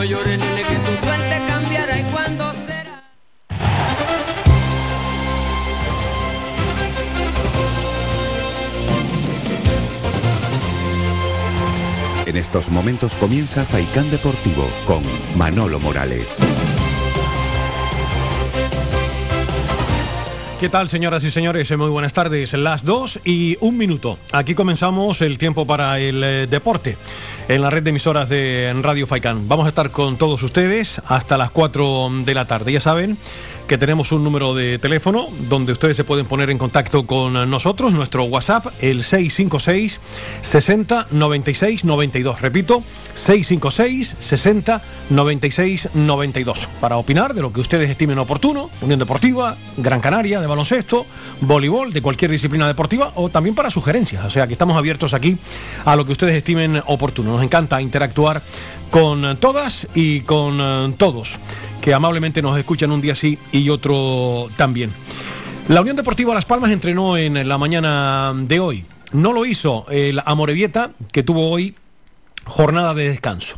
No que tu suerte y cuando será. En estos momentos comienza Faikán Deportivo con Manolo Morales. ¿Qué tal, señoras y señores? Muy buenas tardes. Las dos y un minuto. Aquí comenzamos el tiempo para el eh, deporte en la red de emisoras de Radio Faikán. Vamos a estar con todos ustedes hasta las 4 de la tarde. Ya saben que tenemos un número de teléfono donde ustedes se pueden poner en contacto con nosotros, nuestro WhatsApp, el 656 60 96 92. Repito, 656 60 96 92. Para opinar de lo que ustedes estimen oportuno, Unión Deportiva, Gran Canaria, de baloncesto, voleibol, de cualquier disciplina deportiva o también para sugerencias. O sea que estamos abiertos aquí a lo que ustedes estimen oportuno. Nos encanta interactuar con todas y con eh, todos que amablemente nos escuchan un día sí y otro también. La Unión Deportiva Las Palmas entrenó en la mañana de hoy. No lo hizo el Amorebieta, que tuvo hoy jornada de descanso.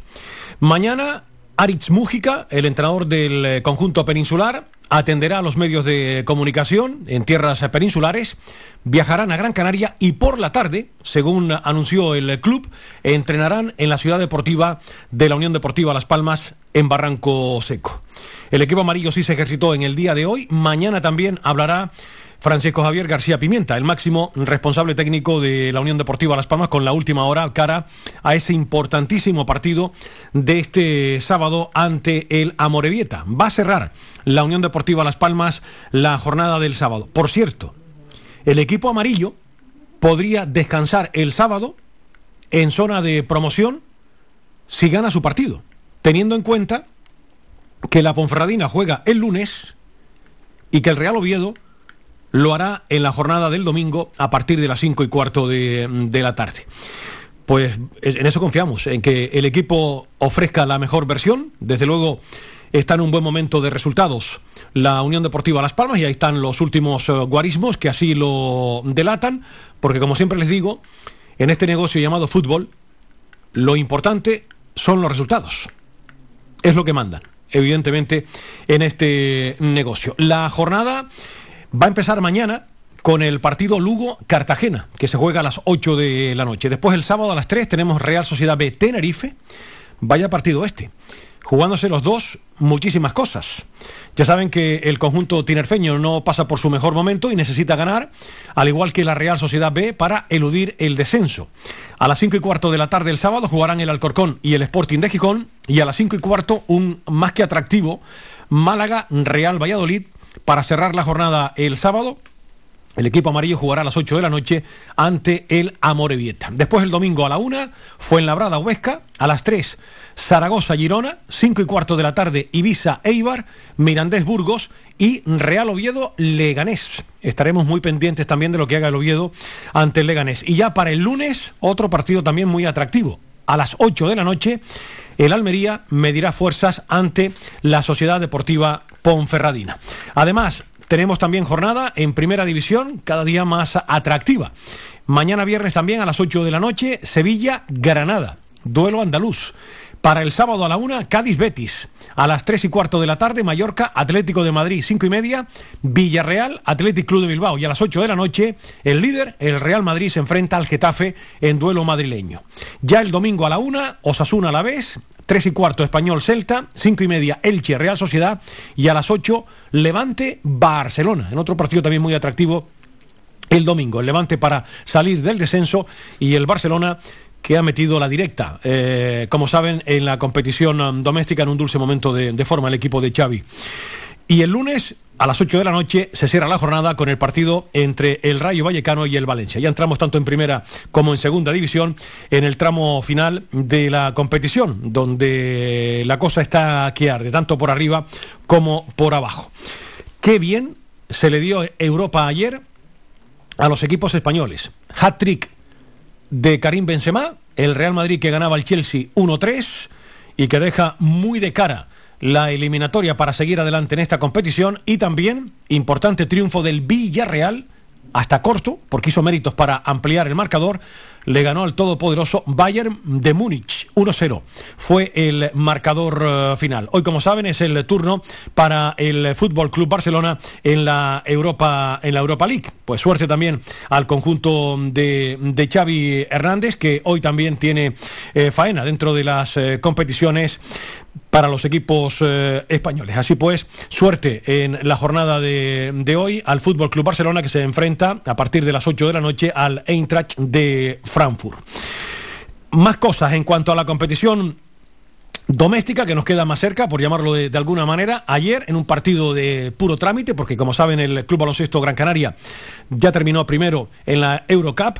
Mañana, Aritz Mújica, el entrenador del eh, conjunto peninsular, atenderá a los medios de comunicación en tierras peninsulares, viajarán a Gran Canaria y por la tarde, según anunció el club, entrenarán en la ciudad deportiva de la Unión Deportiva Las Palmas en Barranco Seco. El equipo amarillo sí se ejercitó en el día de hoy. Mañana también hablará Francisco Javier García Pimienta, el máximo responsable técnico de la Unión Deportiva Las Palmas, con la última hora cara a ese importantísimo partido de este sábado ante el Amorebieta. Va a cerrar la Unión Deportiva Las Palmas la jornada del sábado. Por cierto, el equipo amarillo podría descansar el sábado en zona de promoción si gana su partido, teniendo en cuenta que la Ponferradina juega el lunes y que el Real Oviedo lo hará en la jornada del domingo a partir de las cinco y cuarto de, de, la tarde. Pues en eso confiamos, en que el equipo ofrezca la mejor versión. Desde luego está en un buen momento de resultados la Unión Deportiva Las Palmas y ahí están los últimos eh, guarismos que así lo delatan, porque como siempre les digo, en este negocio llamado fútbol, lo importante son los resultados. Es lo que mandan evidentemente, en este negocio. La jornada va a empezar mañana con el partido Lugo-Cartagena, que se juega a las 8 de la noche. Después el sábado a las 3 tenemos Real Sociedad B Tenerife. Vaya partido este jugándose los dos muchísimas cosas. Ya saben que el conjunto tinerfeño no pasa por su mejor momento y necesita ganar, al igual que la Real Sociedad B, para eludir el descenso. A las 5 y cuarto de la tarde el sábado jugarán el Alcorcón y el Sporting de Gijón, y a las 5 y cuarto un más que atractivo Málaga Real Valladolid para cerrar la jornada el sábado el equipo amarillo jugará a las 8 de la noche ante el Amorebieta. Después el domingo a la 1, Fuenlabrada Huesca, a las 3, Zaragoza Girona, 5 y cuarto de la tarde, Ibiza Eibar, Mirandés Burgos y Real Oviedo Leganés. Estaremos muy pendientes también de lo que haga el Oviedo ante el Leganés. Y ya para el lunes, otro partido también muy atractivo. A las 8 de la noche, el Almería medirá fuerzas ante la Sociedad Deportiva Ponferradina. Además, tenemos también jornada en primera división, cada día más atractiva. Mañana viernes también a las 8 de la noche, Sevilla-Granada, duelo andaluz. Para el sábado a la una, Cádiz-Betis. A las 3 y cuarto de la tarde, Mallorca, Atlético de Madrid, 5 y media, Villarreal, Atlético Club de Bilbao. Y a las 8 de la noche, el líder, el Real Madrid, se enfrenta al Getafe en duelo madrileño. Ya el domingo a la una, Osasuna a la vez, 3 y cuarto Español Celta, 5 y media Elche Real Sociedad y a las 8 Levante Barcelona, en otro partido también muy atractivo el domingo. El Levante para salir del descenso y el Barcelona que ha metido la directa, eh, como saben, en la competición um, doméstica en un dulce momento de, de forma el equipo de Xavi. Y el lunes a las 8 de la noche se cierra la jornada con el partido entre el Rayo Vallecano y el Valencia. Ya entramos tanto en primera como en segunda división en el tramo final de la competición, donde la cosa está que arde, tanto por arriba como por abajo. Qué bien se le dio Europa ayer a los equipos españoles. Hat-trick de Karim Benzema, el Real Madrid que ganaba al Chelsea 1-3 y que deja muy de cara la eliminatoria para seguir adelante en esta competición y también importante triunfo del Villarreal hasta corto, porque hizo méritos para ampliar el marcador, le ganó al todopoderoso Bayern de Múnich 1-0. Fue el marcador eh, final. Hoy, como saben, es el turno para el Fútbol Club Barcelona en la Europa en la Europa League. Pues suerte también al conjunto de, de Xavi Hernández que hoy también tiene eh, faena dentro de las eh, competiciones para los equipos eh, españoles. Así pues, suerte en la jornada de, de, hoy al Fútbol Club Barcelona que se enfrenta a partir de las 8 de la noche al Eintracht de Frankfurt. Más cosas en cuanto a la competición doméstica que nos queda más cerca, por llamarlo de, de, alguna manera. Ayer, en un partido de puro trámite, porque como saben, el Club Baloncesto Gran Canaria ya terminó primero en la Eurocup.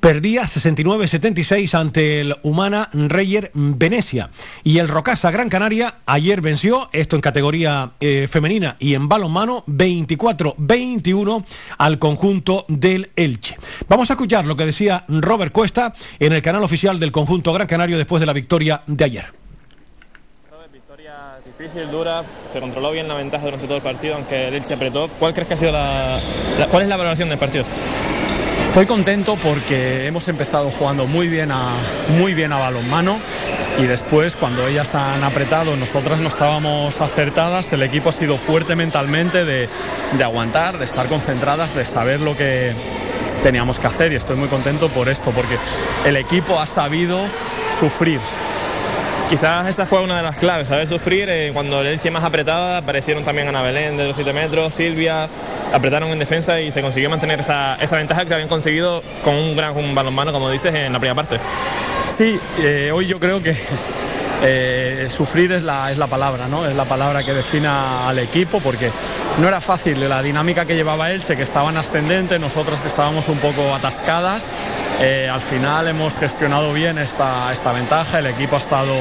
Perdía 69-76 ante el Humana Reyer Venecia. Y el Rocasa Gran Canaria ayer venció, esto en categoría eh, femenina y en balonmano, 24-21 al conjunto del Elche. Vamos a escuchar lo que decía Robert Cuesta en el canal oficial del conjunto Gran Canario después de la victoria de ayer. Victoria difícil, dura, se controló bien la ventaja durante todo el partido, aunque el Elche apretó. ¿Cuál crees que ha sido la cuál es la valoración del partido? Estoy contento porque hemos empezado jugando muy bien a, muy bien a balonmano y después cuando ellas han apretado nosotras no estábamos acertadas, el equipo ha sido fuerte mentalmente de, de aguantar, de estar concentradas, de saber lo que teníamos que hacer y estoy muy contento por esto, porque el equipo ha sabido sufrir, Quizás esa fue una de las claves, saber sufrir. Eh, cuando el Elche más apretada, aparecieron también Ana Belén de los 7 metros, Silvia, apretaron en defensa y se consiguió mantener esa, esa ventaja que habían conseguido con un gran balonmano, como dices, en la primera parte. Sí, eh, hoy yo creo que eh, sufrir es la, es la palabra, ¿no? Es la palabra que defina al equipo porque no era fácil la dinámica que llevaba Elche, que estaban ascendente, nosotras que estábamos un poco atascadas. Eh, al final hemos gestionado bien esta, esta ventaja, el equipo ha estado,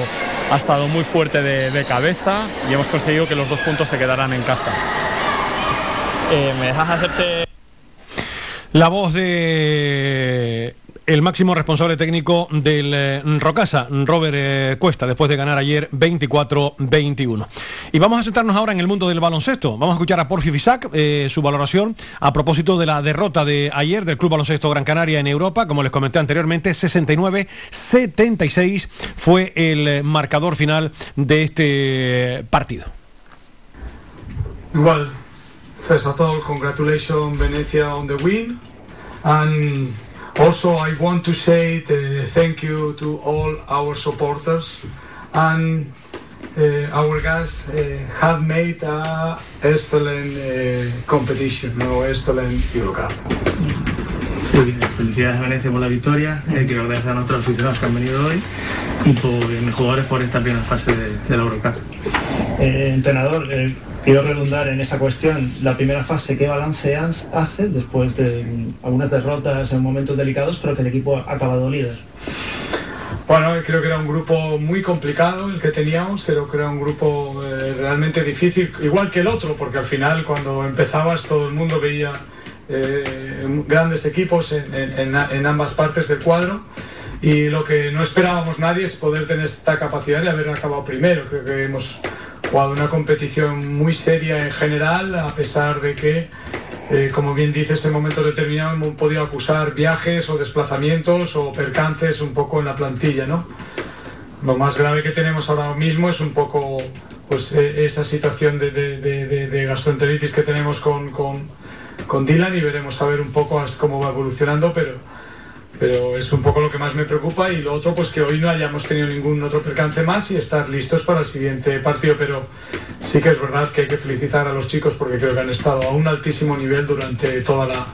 ha estado muy fuerte de, de cabeza y hemos conseguido que los dos puntos se quedaran en casa. Eh, ¿Me dejas hacerte...? La voz de el máximo responsable técnico del eh, Rocasa, Robert eh, Cuesta, después de ganar ayer 24-21. Y vamos a sentarnos ahora en el mundo del baloncesto. Vamos a escuchar a Porfi Fisac, eh, su valoración a propósito de la derrota de ayer del Club Baloncesto Gran Canaria en Europa. Como les comenté anteriormente, 69-76 fue el marcador final de este partido. Well, first of all, congratulations Venecia on the win. And also I want to say uh, thank you to all our supporters and uh, our guys uh, have made a excellent uh, competition, no excellent Eurocup. Muy bien, felicidades a Venecia por la victoria. Eh, quiero agradecer a nuestros aficionados que han venido hoy y por eh, mis jugadores por esta primera fase de, de la Eurocup. Eh, entrenador, eh, quiero redundar en esa cuestión. La primera fase, ¿qué balance hace después de mm, algunas derrotas en momentos delicados, pero que el equipo ha acabado líder? Bueno, creo que era un grupo muy complicado el que teníamos, creo que era un grupo eh, realmente difícil, igual que el otro, porque al final cuando empezabas todo el mundo veía eh, grandes equipos en, en, ambas partes del cuadro y lo que no esperábamos nadie es poder tener esta capacidad de haber acabado primero. Creo que hemos jugado una competición muy seria en general, a pesar de que, eh, como bien dices, en momentos determinados hemos podido acusar viajes o desplazamientos o percances un poco en la plantilla, ¿no? Lo más grave que tenemos ahora mismo es un poco pues, esa situación de gastroenteritis que tenemos con, con, con, Dylan y veremos a ver un poco cómo va evolucionando, pero, pero es un poco lo que más me preocupa y lo otro pues que hoy no hayamos tenido ningún otro percance más y estar listos para el siguiente partido, pero sí que es verdad que hay que felicitar a los chicos porque creo que han estado a un altísimo nivel durante toda la,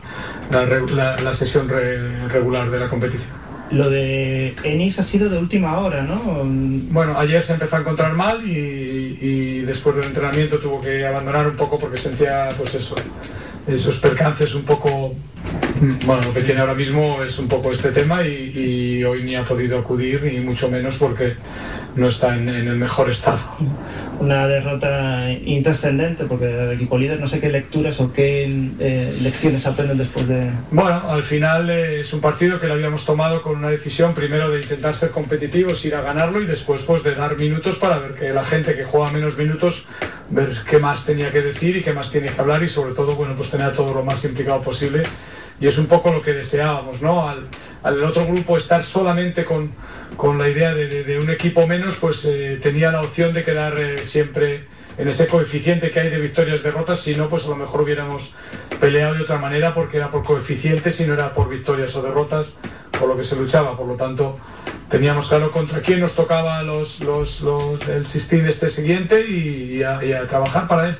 la, la, la sesión re, regular de la competición. Lo de Enix ha sido de última hora, ¿no? Bueno, ayer se empezó a encontrar mal y, y después del entrenamiento tuvo que abandonar un poco porque sentía, pues eso, esos percances un poco. Bueno, lo que tiene ahora mismo es un poco este tema y, y hoy ni ha podido acudir, ni mucho menos porque no está en, en el mejor estado. Una derrota intrascendente porque el equipo líder, no sé qué lecturas o qué eh, lecciones aprenden después de... Bueno, al final eh, es un partido que lo habíamos tomado con una decisión primero de intentar ser competitivos, ir a ganarlo y después pues de dar minutos para ver que la gente que juega menos minutos ver qué más tenía que decir y qué más tiene que hablar y sobre todo, bueno, pues tener a todo lo más implicado posible. Y es un poco lo que deseábamos, ¿no? Al, al otro grupo estar solamente con, con la idea de, de- un equipo menos, pues eh, tenía la opción de quedar eh, siempre en ese coeficiente que hay de victorias derrotas, si no, pues a lo mejor hubiéramos peleado de otra manera porque era por coeficientes y no era por victorias o derrotas por lo que se luchaba. Por lo tanto, teníamos claro contra quién nos tocaba los, los, los- el Sistín este siguiente y a trabajar para él.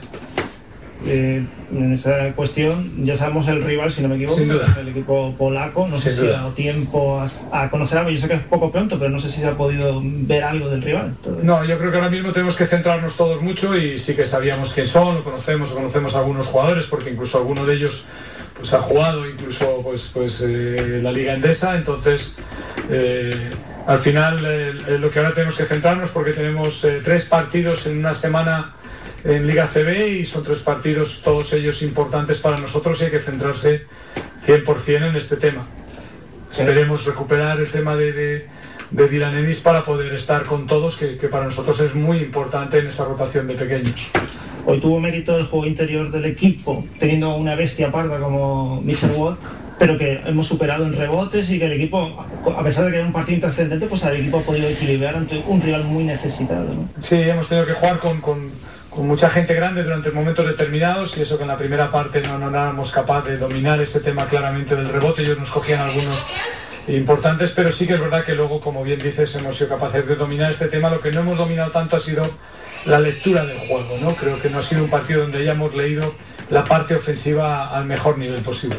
Eh, en esa cuestión ya sabemos el rival, si no me equivoco, el equipo polaco. No sé si ha dado tiempo a, a conocer algo. Yo sé que es poco pronto, pero no sé si se ha podido ver algo del rival. No, yo creo que ahora mismo tenemos que centrarnos todos mucho y sí que sabíamos quién son, lo conocemos o conocemos a algunos jugadores, porque incluso alguno de ellos pues ha jugado incluso pues, pues eh, la Liga Endesa, entonces eh, al final eh, lo que ahora tenemos que centrarnos porque tenemos tres partidos en una semana en Liga CB y son tres partidos todos ellos importantes para nosotros y hay que centrarse 100% en este tema. Esperemos recuperar el tema de, de, de Dylan Ennis para poder estar con todos, que, que para nosotros es muy importante en esa rotación de pequeños. Hoy tuvo mérito el juego interior del equipo, teniendo una bestia parda como Mitchell Watt, pero que hemos superado en rebotes y que el equipo, a pesar de que era un partido intrascendente, pues el equipo ha podido equilibrar ante un rival muy necesitado. Sí, hemos tenido que jugar con mucha gente grande durante momentos determinados y eso que en la primera parte no, no éramos capaces de dominar ese tema claramente del rebote. Ellos nos cogían algunos importantes, pero sí que es verdad que luego, como bien dices, hemos sido capaces de dominar este tema. Lo que no hemos dominado tanto ha sido la lectura del juego. ¿no? Creo que no ha sido un partido donde hayamos leído la parte ofensiva al mejor nivel posible.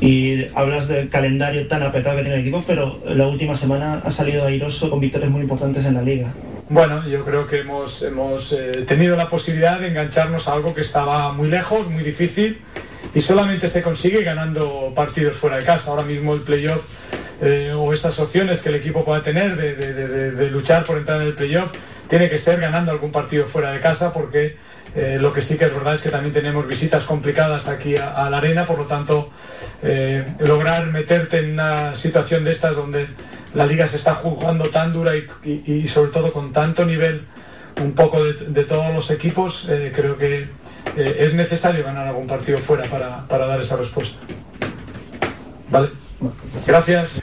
Y hablas del calendario tan apretado que tiene el equipo, pero la última semana ha salido airoso con victorias muy importantes en la liga. Bueno, yo creo que hemos, hemos eh, tenido la posibilidad de engancharnos a algo que estaba muy lejos, muy difícil, y solamente se consigue ganando partidos fuera de casa. Ahora mismo el playoff eh, o esas opciones que el equipo pueda tener de, de- de- luchar por entrar en el playoff tiene que ser ganando algún partido fuera de casa porque eh, lo que sí que es verdad es que también tenemos visitas complicadas aquí a, la arena, por lo tanto eh, lograr meterte en una situación de estas donde la liga se está jugando tan dura y, sobre todo con tanto nivel un poco de, todos los equipos, eh, creo que es necesario ganar algún partido fuera para, para dar esa respuesta. Vale, gracias.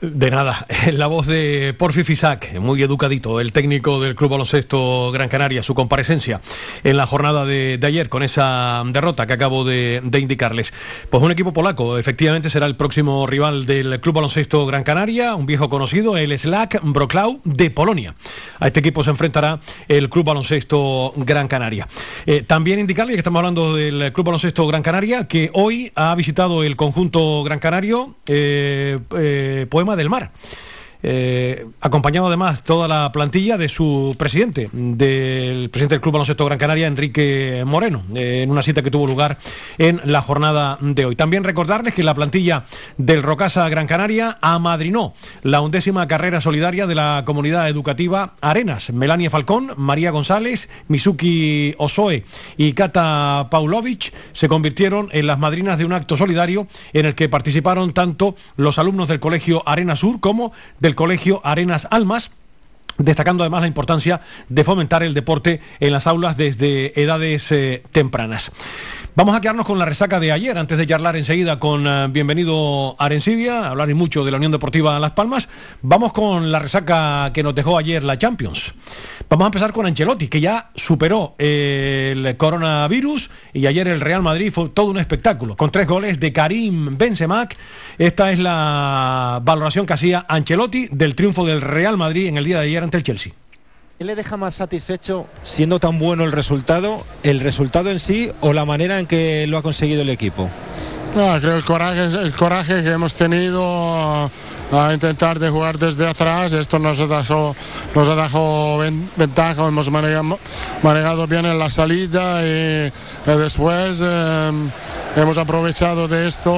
De nada, la voz de Porfi Fisac, muy educadito, el técnico del Club Baloncesto Gran Canaria, su comparecencia en la jornada de, ayer con esa derrota que acabo de, indicarles. Pues un equipo polaco, efectivamente será el próximo rival del Club Baloncesto Gran Canaria, un viejo conocido, el Slack Broklau de Polonia. A este equipo se enfrentará el Club Baloncesto Gran Canaria. Eh, también indicarle que estamos hablando del Club Baloncesto Gran Canaria, que hoy ha visitado el conjunto Gran Canario, eh, eh, Del Mar. Eh, acompañado además toda la plantilla de su presidente, del presidente del Club Baloncesto Gran Canaria, Enrique Moreno, eh, en una cita que tuvo lugar en la jornada de hoy. También recordarles que la plantilla del Rocasa Gran Canaria amadrinó la undécima carrera solidaria de la comunidad educativa Arenas. Melania Falcón, María González, Mizuki Osoe y Kata Paulovich se convirtieron en las madrinas de un acto solidario en el que participaron tanto los alumnos del Colegio Arena Sur como del Colegio Arenas Almas destacando además la importancia de fomentar el deporte en las aulas desde edades eh, tempranas. Vamos a quedarnos con la resaca de ayer, antes de charlar enseguida con eh, bienvenido Arencibia, hablar y mucho de la Unión Deportiva Las Palmas. Vamos con la resaca que nos dejó ayer la Champions. Vamos a empezar con Ancelotti, que ya superó eh, el coronavirus y ayer el Real Madrid fue todo un espectáculo, con tres goles de Karim Benzema. Esta es la valoración que hacía Ancelotti del triunfo del Real Madrid en el día de ayer ante el Chelsea. ¿Qué le deja más satisfecho siendo tan bueno el resultado, el resultado en sí o la manera en que lo ha conseguido el equipo? No, creo el coraje, el coraje que hemos tenido a, intentar de jugar desde atrás, esto nos ha dado, nos ven- ventaja, hemos manejado, manejado bien en la salida y, eh, después eh, hemos aprovechado de esto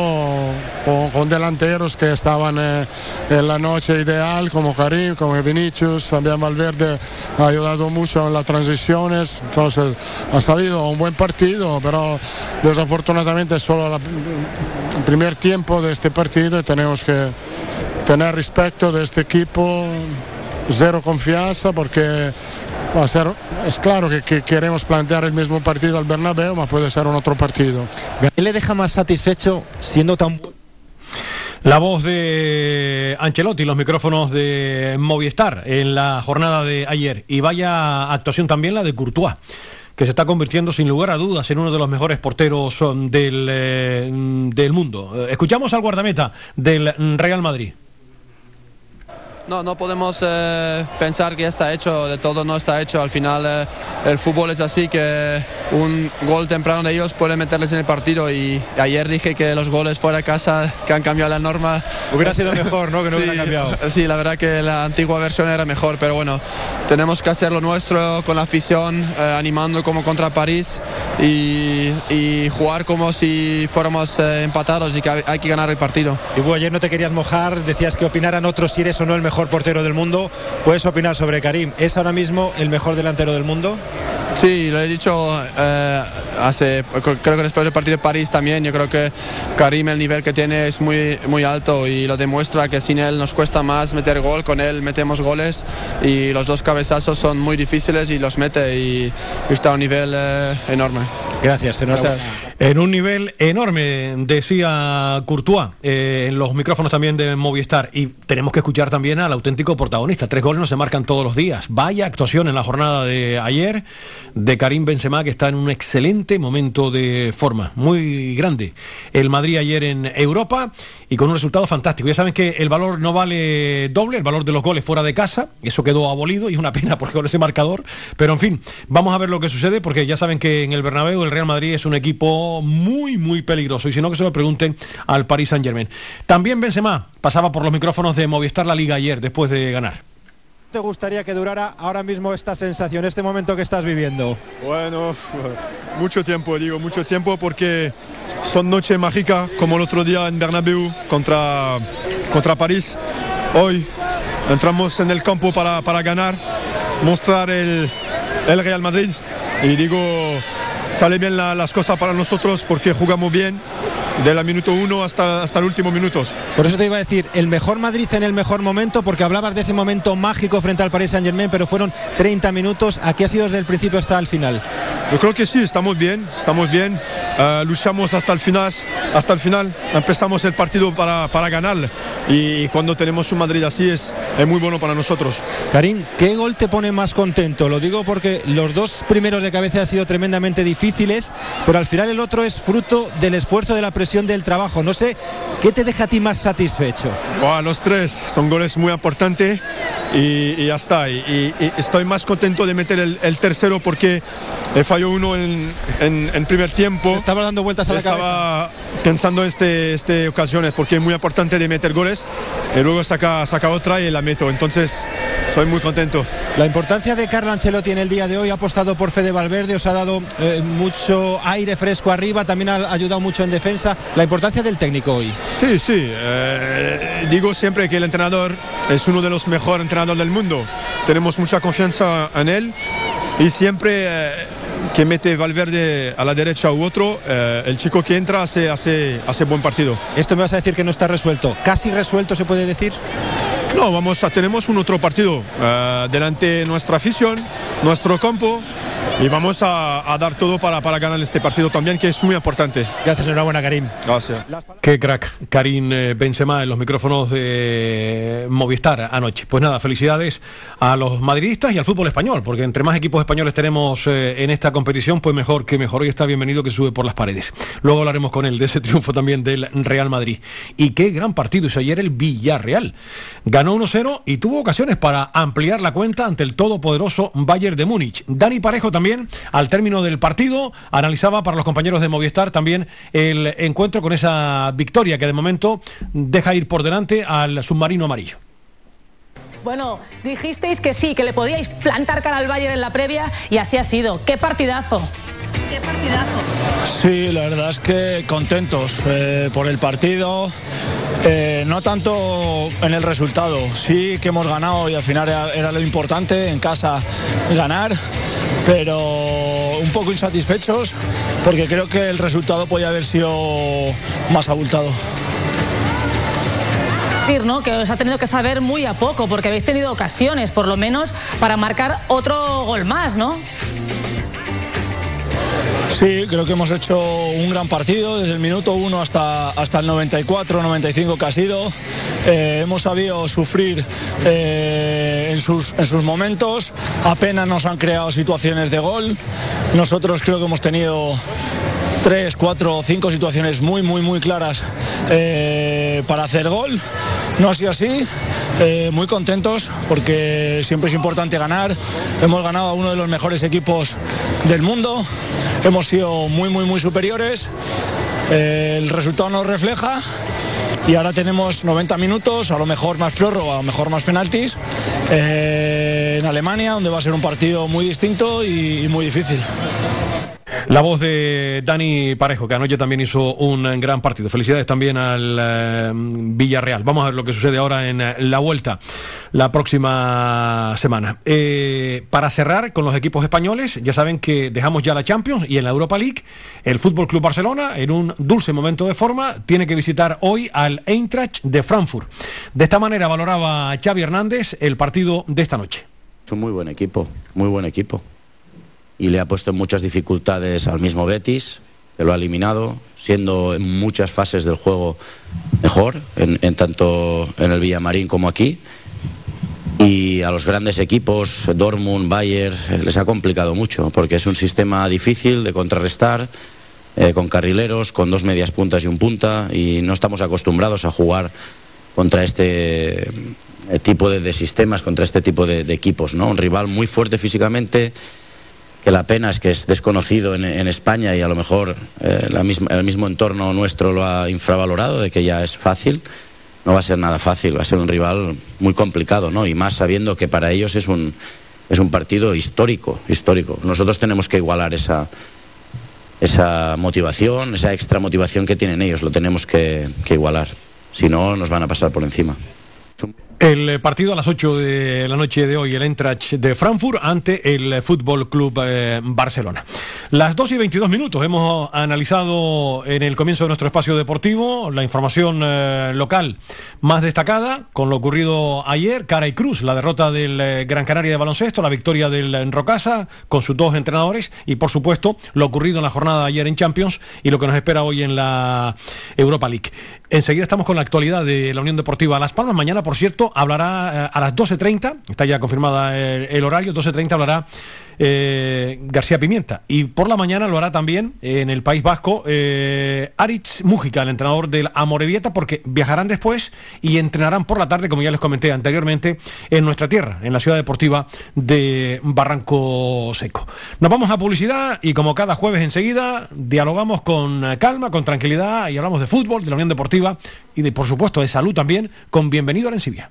con, delanteros que estaban eh, en la noche ideal, como Karim, como Vinicius, también Valverde ha ayudado mucho en las transiciones, entonces ha salido un buen partido, pero desafortunadamente solo el primer tiempo de este partido y tenemos que tener respeto de este equipo, cero confianza porque va a ser, es claro que, que queremos plantear el mismo partido al Bernabéu, pero puede ser un otro partido. ¿Qué le deja más satisfecho siendo tan La voz de Ancelotti, los micrófonos de Movistar en la jornada de ayer. Y vaya actuación también la de Courtois, que se está convirtiendo sin lugar a dudas en uno de los mejores porteros um, del, eh, del mundo. Eh, Escuchamos al guardameta del Real Madrid. No, no podemos eh, pensar que ya está hecho, de todo no está hecho. Al final eh, el fútbol es así que un gol temprano de ellos puede meterles en el partido y ayer dije que los goles fuera de casa que han cambiado la norma. Hubiera sido mejor, ¿no? Que no sí, hubiera cambiado. Sí, la verdad que la antigua versión era mejor, pero bueno, tenemos que hacer lo nuestro con la afición, eh, animando como contra París y, y jugar como si fuéramos eh, empatados y que hay, hay que ganar el partido. Y bueno, ayer no te querías mojar, decías que opinaran otros si eres o no el mejor portero del mundo. Puedes opinar sobre Karim. ¿Es ahora mismo el mejor delantero del mundo? Sí, lo he dicho eh, hace, creo que después del partido de París también, yo creo que Karim el nivel que tiene es muy, muy alto y lo demuestra que sin él nos cuesta más meter gol, con él metemos goles y los dos cabezazos son muy difíciles y los mete y, y está a un nivel eh, enorme. Gracias, enhorabuena. En un nivel enorme, decía Courtois, eh, en los micrófonos también de Movistar. Y tenemos que escuchar también al auténtico protagonista. Tres goles no se marcan todos los días. Vaya actuación en la jornada de ayer de Karim Benzema, que está en un excelente momento de forma, muy grande. El Madrid ayer en Europa y con un resultado fantástico. Ya saben que el valor no vale doble, el valor de los goles fuera de casa. Eso quedó abolido y es una pena porque con ese marcador. Pero en fin, vamos a ver lo que sucede porque ya saben que en el Bernabéu el Real Madrid es un equipo muy, muy peligroso. Y si no, que se lo pregunten al Paris Saint Germain. También Benzema pasaba por los micrófonos de Movistar la Liga ayer, después de ganar. ¿Te gustaría que durara ahora mismo esta sensación, este momento que estás viviendo? Bueno, mucho tiempo, digo, mucho tiempo porque son noches mágicas como el otro día en Bernabéu contra, contra París. Hoy entramos en el campo para, para ganar, mostrar el, el Real Madrid y digo, sale bien la- las cosas para nosotros porque jugamos bien de la minuto uno hasta, hasta el último minuto. Por eso te iba a decir, el mejor Madrid en el mejor momento, porque hablabas de ese momento mágico frente al Paris Saint Germain, pero fueron 30 minutos. Aquí ha sido desde el principio hasta el final. Yo creo que sí, estamos bien, estamos bien, eh, luchamos hasta el final, hasta el final, empezamos el partido para, para ganar y cuando tenemos un Madrid así es, es muy bueno para nosotros. Karim, ¿qué gol te pone más contento? Lo digo porque los dos primeros de cabeza han sido tremendamente difíciles, pero al final el otro es fruto del esfuerzo, de la presión, del trabajo. No sé, ¿qué te deja a ti más satisfecho? Buah, los tres son goles muy importantes y, y ya está. Y, y- estoy más contento de meter el, el tercero porque he fallado uno en, en, en primer tiempo. Estaba dando vueltas a la Estaba pensando este, este ocasiones porque es muy importante de meter goles y luego saca, saca otra y la meto. Entonces soy muy contento. La importancia de Carlo Ancelotti en el día de hoy ha apostado por Fede Valverde, os ha dado eh, mucho aire fresco arriba, también ha ayudado mucho en defensa. La importancia del técnico hoy. Sí, sí. eh, digo siempre que el entrenador es uno de los mejores entrenadores del mundo. Tenemos mucha confianza en él y siempre eh, que mete Valverde a la derecha u otro, eh, el chico que entra hace, hace, hace buen partido. Esto me vas a decir que no está resuelto. Casi resuelto se puede decir. No, vamos a, tenemos un otro partido eh, delante de nuestra afición, nuestro campo y vamos a, a dar todo para, para ganar este partido también que es muy importante. Gracias, enhorabuena Karim. Gracias. Qué crack, Karim eh, Benzema en los micrófonos de Movistar anoche. Pues nada, felicidades a los madridistas y al fútbol español, porque entre más equipos españoles tenemos eh, en esta competición, pues mejor que mejor. Hoy está bienvenido que sube por las paredes. Luego hablaremos con él de ese triunfo también del Real Madrid. Y qué gran partido hizo ayer el Villarreal. Ganó 1-0 y tuvo ocasiones para ampliar la cuenta ante el todopoderoso Bayern de Múnich. Dani Parejo también, al término del partido, analizaba para los compañeros de Movistar también el encuentro con esa victoria que de momento deja ir por delante al submarino amarillo. Bueno, dijisteis que sí, que le podíais plantar cara al Bayern en la previa y así ha sido. ¡Qué partidazo! ¡Qué partidazo! Sí, la verdad es que contentos eh, por el partido. Eh, no tanto en el resultado, sí que hemos ganado y al final era, era lo importante en casa ganar, pero un poco insatisfechos porque creo que el resultado podía haber sido más abultado. ¿no? Que os ha tenido que saber muy a poco, porque habéis tenido ocasiones, por lo menos, para marcar otro gol más, ¿no? Sí, creo que hemos hecho un gran partido desde el minuto 1 hasta, hasta el 94, 95 que ha sido. Eh, hemos sabido sufrir eh, en, sus, en sus momentos, apenas nos han creado situaciones de gol. Nosotros creo que hemos tenido tres, cuatro, cinco situaciones muy, muy, muy claras eh, para hacer gol. No ha sido así. Eh, muy contentos porque siempre es importante ganar. Hemos ganado a uno de los mejores equipos del mundo. Hemos sido muy, muy, muy superiores. Eh, el resultado nos refleja. Y ahora tenemos 90 minutos, a lo mejor más prórroga, a lo mejor más penaltis, en Alemania, donde va a ser un partido muy distinto y muy difícil. La voz de Dani Parejo, que anoche también hizo un gran partido. Felicidades también al eh, Villarreal. Vamos a ver lo que sucede ahora en eh, la vuelta la próxima semana. Eh, para cerrar con los equipos españoles, ya saben que dejamos ya la Champions y en la Europa League, el Fútbol Club Barcelona, en un dulce momento de forma, tiene que visitar hoy al Eintracht de Frankfurt. De esta manera valoraba Xavi Hernández el partido de esta noche. Es un muy buen equipo, muy buen equipo y le ha puesto en muchas dificultades al mismo Betis, que lo ha eliminado, siendo en muchas fases del juego mejor, en, tanto en el Villamarín como aquí. Y a los grandes equipos, Dortmund, Bayern, les ha complicado mucho, porque es un sistema difícil de contrarrestar, eh, con carrileros, con dos medias puntas y un punta, y no estamos acostumbrados a jugar contra este eh, tipo de, sistemas, contra este tipo de, de equipos, ¿no? Un rival muy fuerte físicamente, que la pena es que es desconocido en, España y a lo mejor eh, el mismo entorno nuestro lo ha infravalorado, de que ya es fácil. No va a ser nada fácil, va a ser un rival muy complicado, ¿no? Y más sabiendo que para ellos es un, es un partido histórico, histórico. Nosotros tenemos que igualar esa, esa motivación, esa extra motivación que tienen ellos, lo tenemos que, que igualar. Si no, nos van a pasar por encima. El eh, partido a las 8 de la noche de hoy, el Eintracht de Frankfurt ante el Fútbol Club eh, Barcelona. Las 2 y 22 minutos hemos analizado en el comienzo de nuestro espacio deportivo la información eh, local más destacada con lo ocurrido ayer, cara y cruz, la derrota del Gran Canaria de baloncesto, la victoria del Rocasa con sus dos entrenadores y por supuesto lo ocurrido en la jornada de ayer en Champions y lo que nos espera hoy en la Europa League. Enseguida estamos con la actualidad de la Unión Deportiva Las Palmas. Mañana, por cierto, hablará eh, a las 12.30, está ya confirmada el, el horario, 12.30 hablará eh, García Pimienta. Y por la mañana lo hará también en el País Vasco eh, Aritz Mújica, el entrenador del Amorebieta, porque viajarán después y entrenarán por la tarde, como ya les comenté anteriormente, en nuestra tierra, en la ciudad deportiva de Barranco Seco. Nos vamos a publicidad y como cada jueves enseguida dialogamos con calma, con tranquilidad y hablamos de fútbol, de la Unión Deportiva y de, por supuesto, de salud también, con Bienvenido a la Encibia.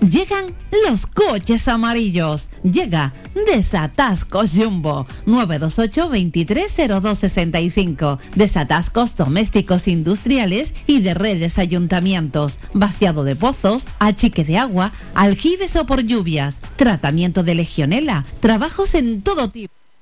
Llegan los coches amarillos. Llega Desatascos Jumbo 928-230265. Desatascos domésticos industriales y de redes ayuntamientos. Vaciado de pozos, achique de agua, aljibes o por lluvias. Tratamiento de legionela. Trabajos en todo tipo.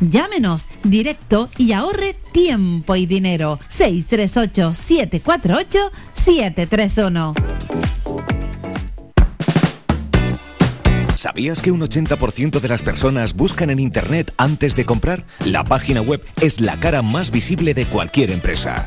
Llámenos directo y ahorre tiempo y dinero. 638-748-731. ¿Sabías que un 80% de las personas buscan en Internet antes de comprar? La página web es la cara más visible de cualquier empresa.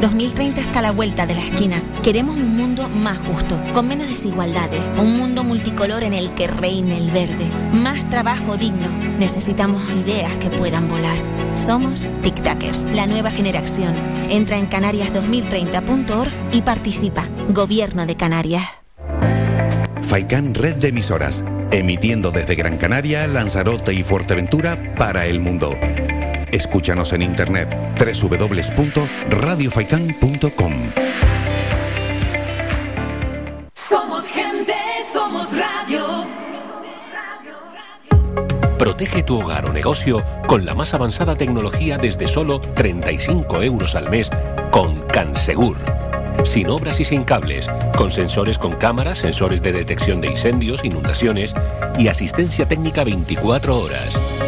2030 está a la vuelta de la esquina. Queremos un mundo más justo, con menos desigualdades, un mundo multicolor en el que reine el verde, más trabajo digno. Necesitamos ideas que puedan volar. Somos Tic-Tacers, la nueva generación. Entra en canarias2030.org y participa. Gobierno de Canarias. Faikan Red de Emisoras, emitiendo desde Gran Canaria, Lanzarote y Fuerteventura para el mundo. Escúchanos en internet www.radiofaikan.com. Somos gente, somos radio. Protege tu hogar o negocio con la más avanzada tecnología desde solo 35 euros al mes con Cansegur. Sin obras y sin cables, con sensores con cámaras, sensores de detección de incendios, inundaciones y asistencia técnica 24 horas.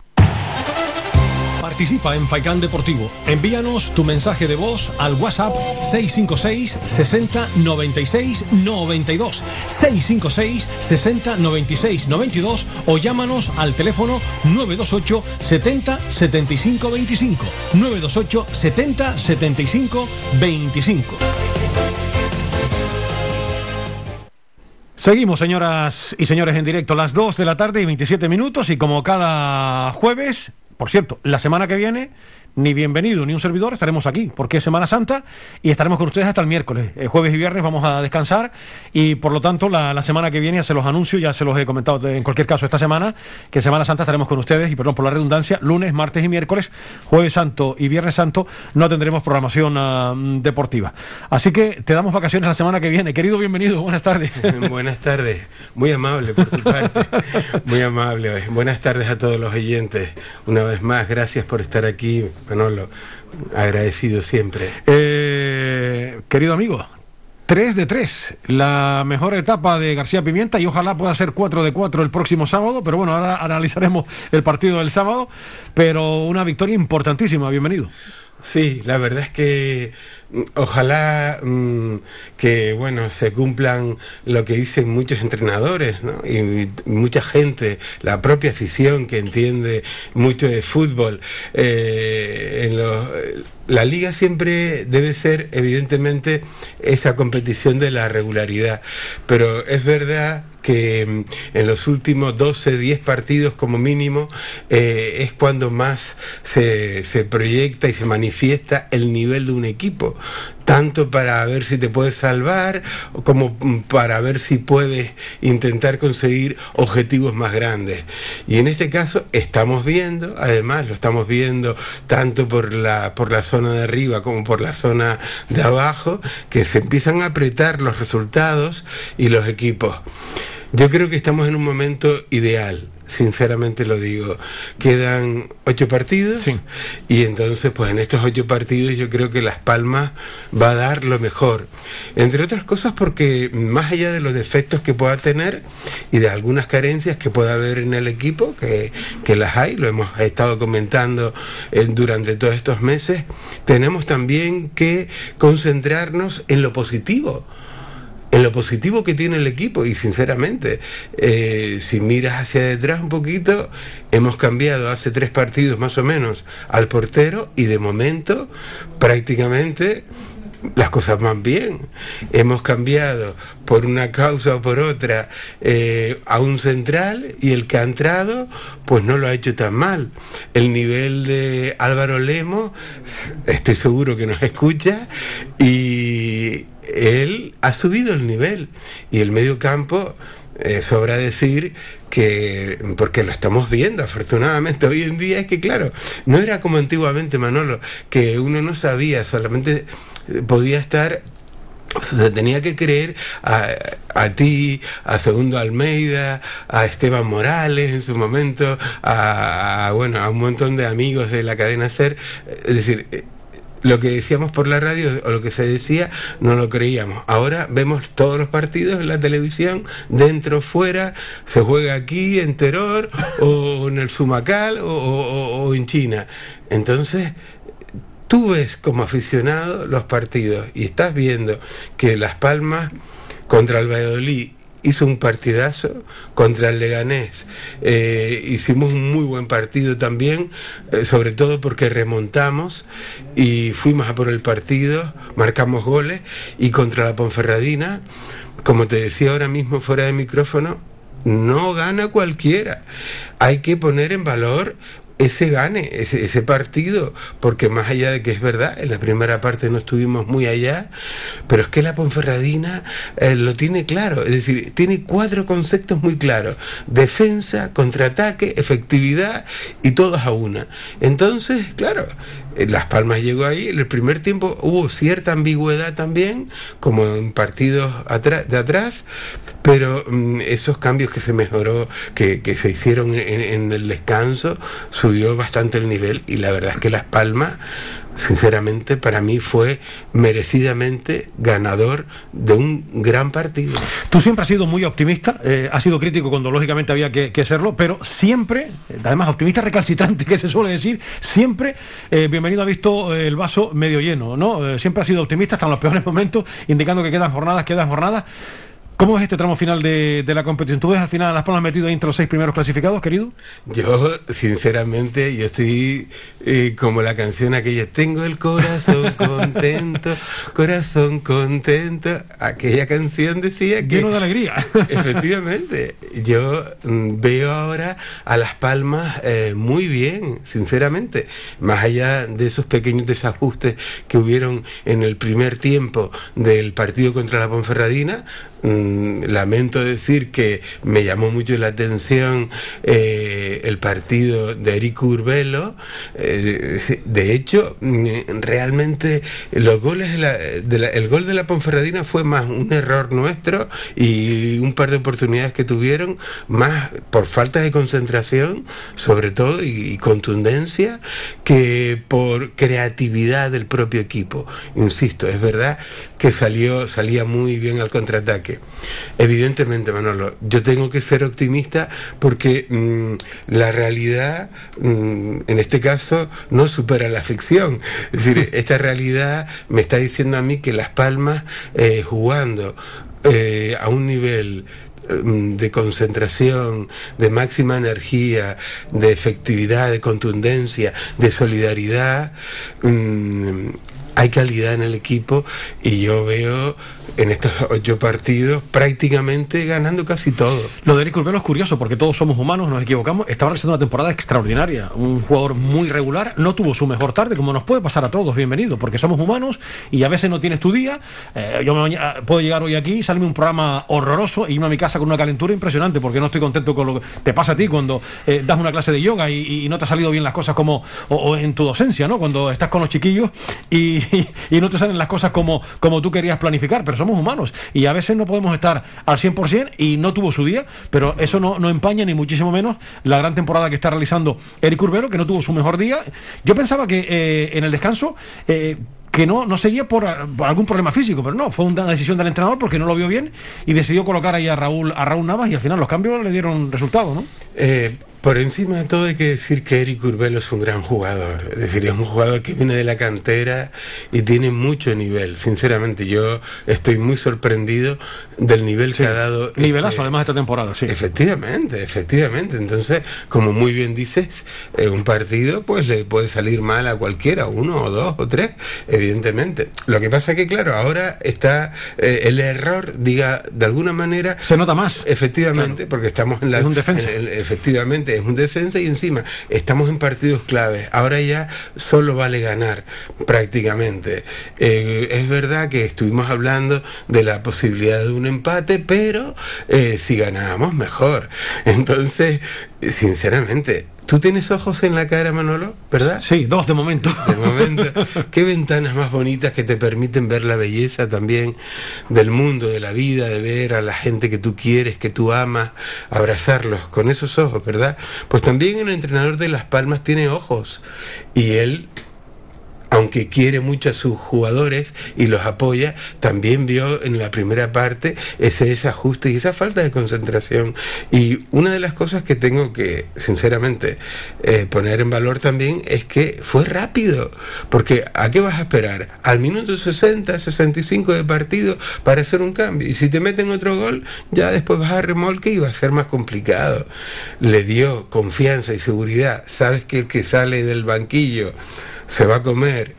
Participa en Faikán Deportivo. Envíanos tu mensaje de voz al WhatsApp 656 60 96 92 656 60 96 92 o llámanos al teléfono 928 70 75 25 928 70 75 25 Seguimos, señoras y señores, en directo, las 2 de la tarde y 27 minutos y como cada jueves, por cierto, la semana que viene, ni bienvenido ni un servidor estaremos aquí, porque es Semana Santa y estaremos con ustedes hasta el miércoles. El jueves y viernes vamos a descansar y por lo tanto la, semana que viene ya se los anuncio, ya se los he comentado en cualquier caso esta semana, que Semana Santa estaremos con ustedes y perdón por la redundancia, lunes, martes y miércoles, jueves santo y viernes santo no tendremos programación ah, deportiva. Así que te damos vacaciones la semana que viene. Querido, bienvenido, buenas tardes. Buenas tardes, muy amable por tu parte, muy amable. Buenas tardes a todos los oyentes. Una vez más, gracias por estar aquí, Manolo. Agradecido siempre. Eh, querido amigo, 3 de 3, la mejor etapa de García Pimienta y ojalá pueda ser 4 de 4 el próximo sábado, pero bueno, ahora analizaremos el partido del sábado, pero una victoria importantísima, bienvenido. Sí, la verdad es que ojalá mm, que bueno se cumplan lo que dicen muchos entrenadores y, mucha gente, la propia afición que entiende mucho de fútbol. Eh, la liga siempre debe ser evidentemente esa competición de la regularidad, pero es verdad que mm, en los últimos 12, 10 partidos como mínimo eh, es cuando más se, se proyecta y se manifiesta el nivel de un equipo, tanto para ver si te puedes salvar como para ver si puedes intentar conseguir objetivos más grandes. Y en este caso estamos viendo, además lo estamos viendo tanto por la, por la zona de arriba como por la zona de abajo, que se empiezan a apretar los resultados y los equipos. Yo creo que estamos en un momento ideal, sinceramente lo digo. Quedan ocho partidos y entonces pues en estos ocho partidos yo creo que Las Palmas va a dar lo mejor. Entre otras cosas porque más allá de los defectos que pueda tener y de algunas carencias que pueda haber en el equipo, que, que las hay, lo hemos estado comentando eh, durante todos estos meses, tenemos también que concentrarnos en lo positivo en lo positivo que tiene el equipo y sinceramente eh, si miras hacia detrás un poquito hemos cambiado hace tres partidos más o menos al portero y de momento prácticamente las cosas van bien. Hemos cambiado por una causa o por otra eh, a un central y el que ha entrado pues no lo ha hecho tan mal. El nivel de Álvaro Lemo, estoy seguro que nos escucha y él ha subido el nivel y el medio campo eh, sobra decir que, porque lo estamos viendo afortunadamente hoy en día, es que claro, no era como antiguamente Manolo, que uno no sabía, solamente eh, podía estar se tenía que creer a, a, ti, a Segundo Almeida, a Esteban Morales en su momento, a, a, bueno, a un montón de amigos de la cadena Ser. Es decir, lo que decíamos por la radio o lo que se decía no lo creíamos. Ahora vemos todos los partidos en la televisión, dentro, fuera, se juega aquí en Teror o en el Sumacal o, o, en China. Entonces, tú ves como aficionado los partidos y estás viendo que Las Palmas contra el Valladolid hizo un partidazo contra el Leganés. Eh, hicimos un muy buen partido también, eh, sobre todo porque remontamos y fuimos a por el partido, marcamos goles y contra la Ponferradina, como te decía ahora mismo fuera de micrófono, no gana cualquiera. Hay que poner en valor ese gane, ese, ese, partido, porque más allá de que es verdad, en la primera parte no estuvimos muy allá, pero es que la Ponferradina eh, lo tiene claro, es decir, tiene cuatro conceptos muy claros, defensa, contraataque, efectividad y todos a una. Entonces, claro, las Palmas llegó ahí, en el primer tiempo hubo cierta ambigüedad también, como en partidos de atrás, pero mm, esos cambios que se mejoró, que, que se hicieron en, en, el descanso, subió bastante el nivel y la verdad es que Las Palmas sinceramente para mí fue merecidamente ganador de un gran partido. Tú siempre has sido muy optimista, eh, has sido crítico cuando lógicamente había que, que, serlo, pero siempre, además optimista recalcitrante que se suele decir, siempre eh, bienvenido ha visto el vaso medio lleno, ¿no? Eh, siempre ha sido optimista hasta en los peores momentos, indicando que quedan jornadas, quedan jornadas. ¿Cómo es este tramo final de, de, la competición? ¿Tú ves al final las palmas metido entre los seis primeros clasificados, querido? Yo, sinceramente, yo estoy eh, como la canción aquella, tengo el corazón contento, corazón contento. Aquella canción decía que... Lleno de alegría. efectivamente, yo mm, veo ahora a Las Palmas eh, muy bien, sinceramente. Más allá de esos pequeños desajustes que hubieron en el primer tiempo del partido contra la Ponferradina, Mm, lamento decir que me llamó mucho la atención eh, el partido de Eric Urbelo. Eh, de hecho, mm, realmente los goles de la, de la, el gol de la Ponferradina fue más un error nuestro y un par de oportunidades que tuvieron, más por falta de concentración, sobre todo, y, y contundencia, que por creatividad del propio equipo. Insisto, es verdad que salió, salía muy bien al contraataque. Evidentemente, Manolo, yo tengo que ser optimista porque mmm, la realidad, mmm, en este caso, no supera la ficción. Es decir, esta realidad me está diciendo a mí que Las Palmas, eh, jugando eh, a un nivel de concentración, de máxima energía, de efectividad, de contundencia, de solidaridad, hay calidad en el equipo y yo veo en estos ocho partidos prácticamente ganando casi todo. Lo de Eric Urbelo es curioso porque todos somos humanos, nos equivocamos. Estaba realizando una temporada extraordinaria, un jugador muy regular, no tuvo su mejor tarde, como nos puede pasar a todos, bienvenido, porque somos humanos y a veces no tienes tu día. Eh, yo me, puedo llegar hoy aquí, salirme un programa horroroso e irme a mi casa con una calentura impresionante porque no estoy contento con lo que te pasa a ti cuando eh, das una clase de yoga y, y, no te ha salido bien las cosas como, o, o, en tu docencia, ¿no? Cuando estás con los chiquillos y, y no te salen las cosas como, como tú querías planificar, pero somos humanos y a veces no podemos estar al 100% y no tuvo su día, pero eso no, no empaña ni muchísimo menos la gran temporada que está realizando Eric Urbero, que no tuvo su mejor día. Yo pensaba que eh, en el descanso... Eh, que no, no seguía por, por, algún problema físico, pero no, fue una decisión del entrenador porque no lo vio bien y decidió colocar ahí a Raúl, a Raúl Navas y al final los cambios le dieron resultado, ¿no? Eh, por encima de todo hay que decir que Eric Urbelo es un gran jugador, es decir, es un jugador que viene de la cantera y tiene mucho nivel. Sinceramente, yo estoy muy sorprendido del nivel sí. que ha dado. Nivelazo este... además esta temporada, sí. Efectivamente, efectivamente. Entonces, como muy bien dices, eh, un partido pues le puede salir mal a cualquiera, uno o dos o tres, evidentemente. Lo que pasa que, claro, ahora está eh, el error, diga, de alguna manera... Se nota más. Efectivamente, claro. porque estamos en la... Es un defensa. En, en, efectivamente, es un defensa y encima estamos en partidos claves. Ahora ya solo vale ganar prácticamente. Eh, es verdad que estuvimos hablando de la posibilidad de un empate, pero eh, si ganábamos mejor. Entonces, sinceramente, tú tienes ojos en la cara, Manolo, ¿verdad? Sí, dos de momento. De momento. Qué ventanas más bonitas que te permiten ver la belleza también del mundo, de la vida, de ver a la gente que tú quieres, que tú amas, abrazarlos con esos ojos, ¿verdad? Pues también el entrenador de Las Palmas tiene ojos y él aunque quiere mucho a sus jugadores y los apoya, también vio en la primera parte ese desajuste y esa falta de concentración. Y una de las cosas que tengo que, sinceramente, eh, poner en valor también es que fue rápido, porque ¿a qué vas a esperar? Al minuto 60, 65 de partido para hacer un cambio. Y si te meten otro gol, ya después vas a remolque y va a ser más complicado. Le dio confianza y seguridad. Sabes que el que sale del banquillo se va a comer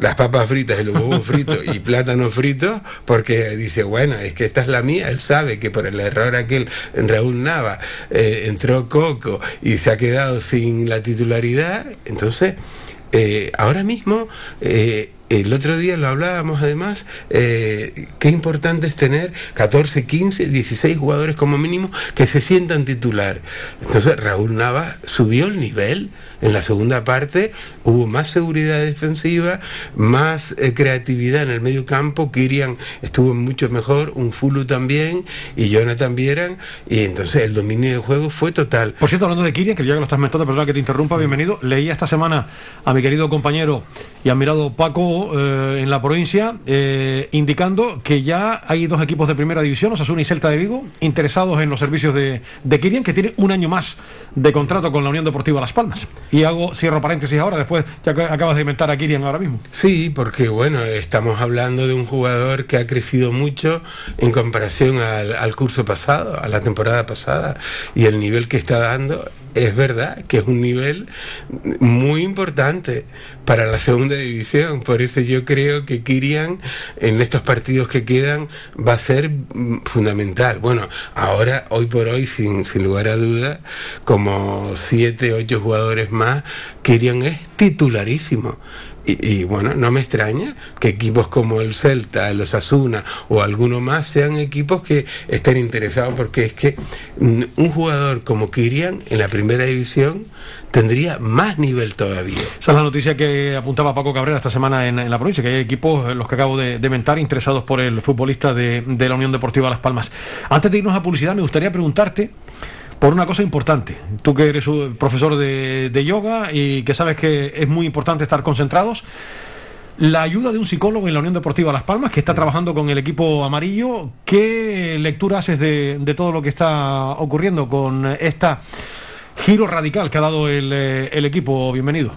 las papas fritas y los huevos fritos y plátanos fritos porque dice, bueno, es que esta es la mía, él sabe que por el error aquel en Raúl Nava eh, entró Coco y se ha quedado sin la titularidad, entonces eh, ahora mismo eh, el otro día lo hablábamos además, eh, qué importante es tener 14, 15, 16 jugadores como mínimo que se sientan titular. Entonces Raúl Nava subió el nivel en la segunda parte, hubo más seguridad defensiva, más eh, creatividad en el medio campo, Kirian estuvo mucho mejor, un Fulu también y Jonathan Vieran, y entonces el dominio de juego fue total. Por cierto, hablando de Kirian, que ya que lo estás metiendo, perdona que te interrumpa, bienvenido. Leí esta semana a mi querido compañero y admirado Paco eh, en la provincia, eh, indicando que ya hay dos equipos de primera división, Osasuna y Celta de Vigo, interesados en los servicios de, de Kirian, que tiene un año más de contrato con la Unión Deportiva Las Palmas. Y hago, cierro paréntesis ahora, después ya que acabas de inventar a Kirian ahora mismo. Sí, porque bueno, estamos hablando de un jugador que ha crecido mucho en comparación al, al curso pasado, a la temporada pasada, y el nivel que está dando es verdad que es un nivel muy importante para la segunda división. Por eso yo creo que Kirian en estos partidos que quedan va a ser mm, fundamental. Bueno, ahora, hoy por hoy, sin, sin lugar a duda, como siete, ocho jugadores más, Kirian es titularísimo. Y, y, bueno, no me extraña que equipos como el Celta, el Osasuna o alguno más sean equipos que estén interesados porque es que mm, un jugador como Kirian en la primera división tendría más nivel todavía. Esa es la noticia que apuntaba Paco Cabrera esta semana en, en la provincia, que hay equipos, los que acabo de, de mentar, interesados por el futbolista de, de la Unión Deportiva Las Palmas. Antes de irnos a publicidad, me gustaría preguntarte por una cosa importante. Tú que eres un profesor de, de, yoga y que sabes que es muy importante estar concentrados. La ayuda de un psicólogo en la Unión Deportiva Las Palmas que está trabajando con el equipo amarillo. ¿Qué lectura haces de, de todo lo que está ocurriendo con esta giro radical que ha dado el, el equipo? Bienvenido.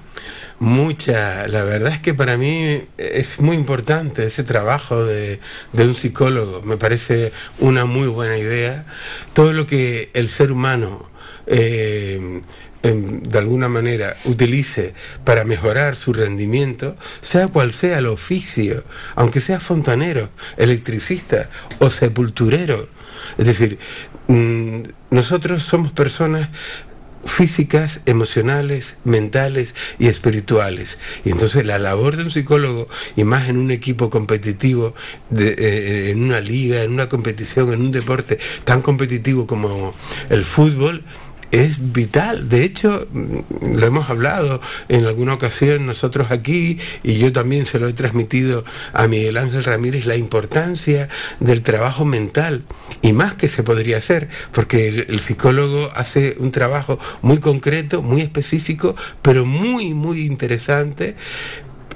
Mucha, la verdad es que para mí es muy importante ese trabajo de, de, un psicólogo, me parece una muy buena idea. Todo lo que el ser humano eh, de alguna manera utilice para mejorar su rendimiento, sea cual sea el oficio, aunque sea fontanero, electricista o sepulturero. Es decir, mmm, nosotros somos personas físicas, emocionales, mentales y espirituales. Y entonces la labor de un psicólogo, y más en un equipo competitivo, de, eh, en una liga, en una competición, en un deporte tan competitivo como el fútbol, es vital. De hecho, lo hemos hablado en alguna ocasión nosotros aquí y yo también se lo he transmitido a Miguel Ángel Ramírez, la importancia del trabajo mental y más que se podría hacer, porque el, el psicólogo hace un trabajo muy concreto, muy específico, pero muy, muy interesante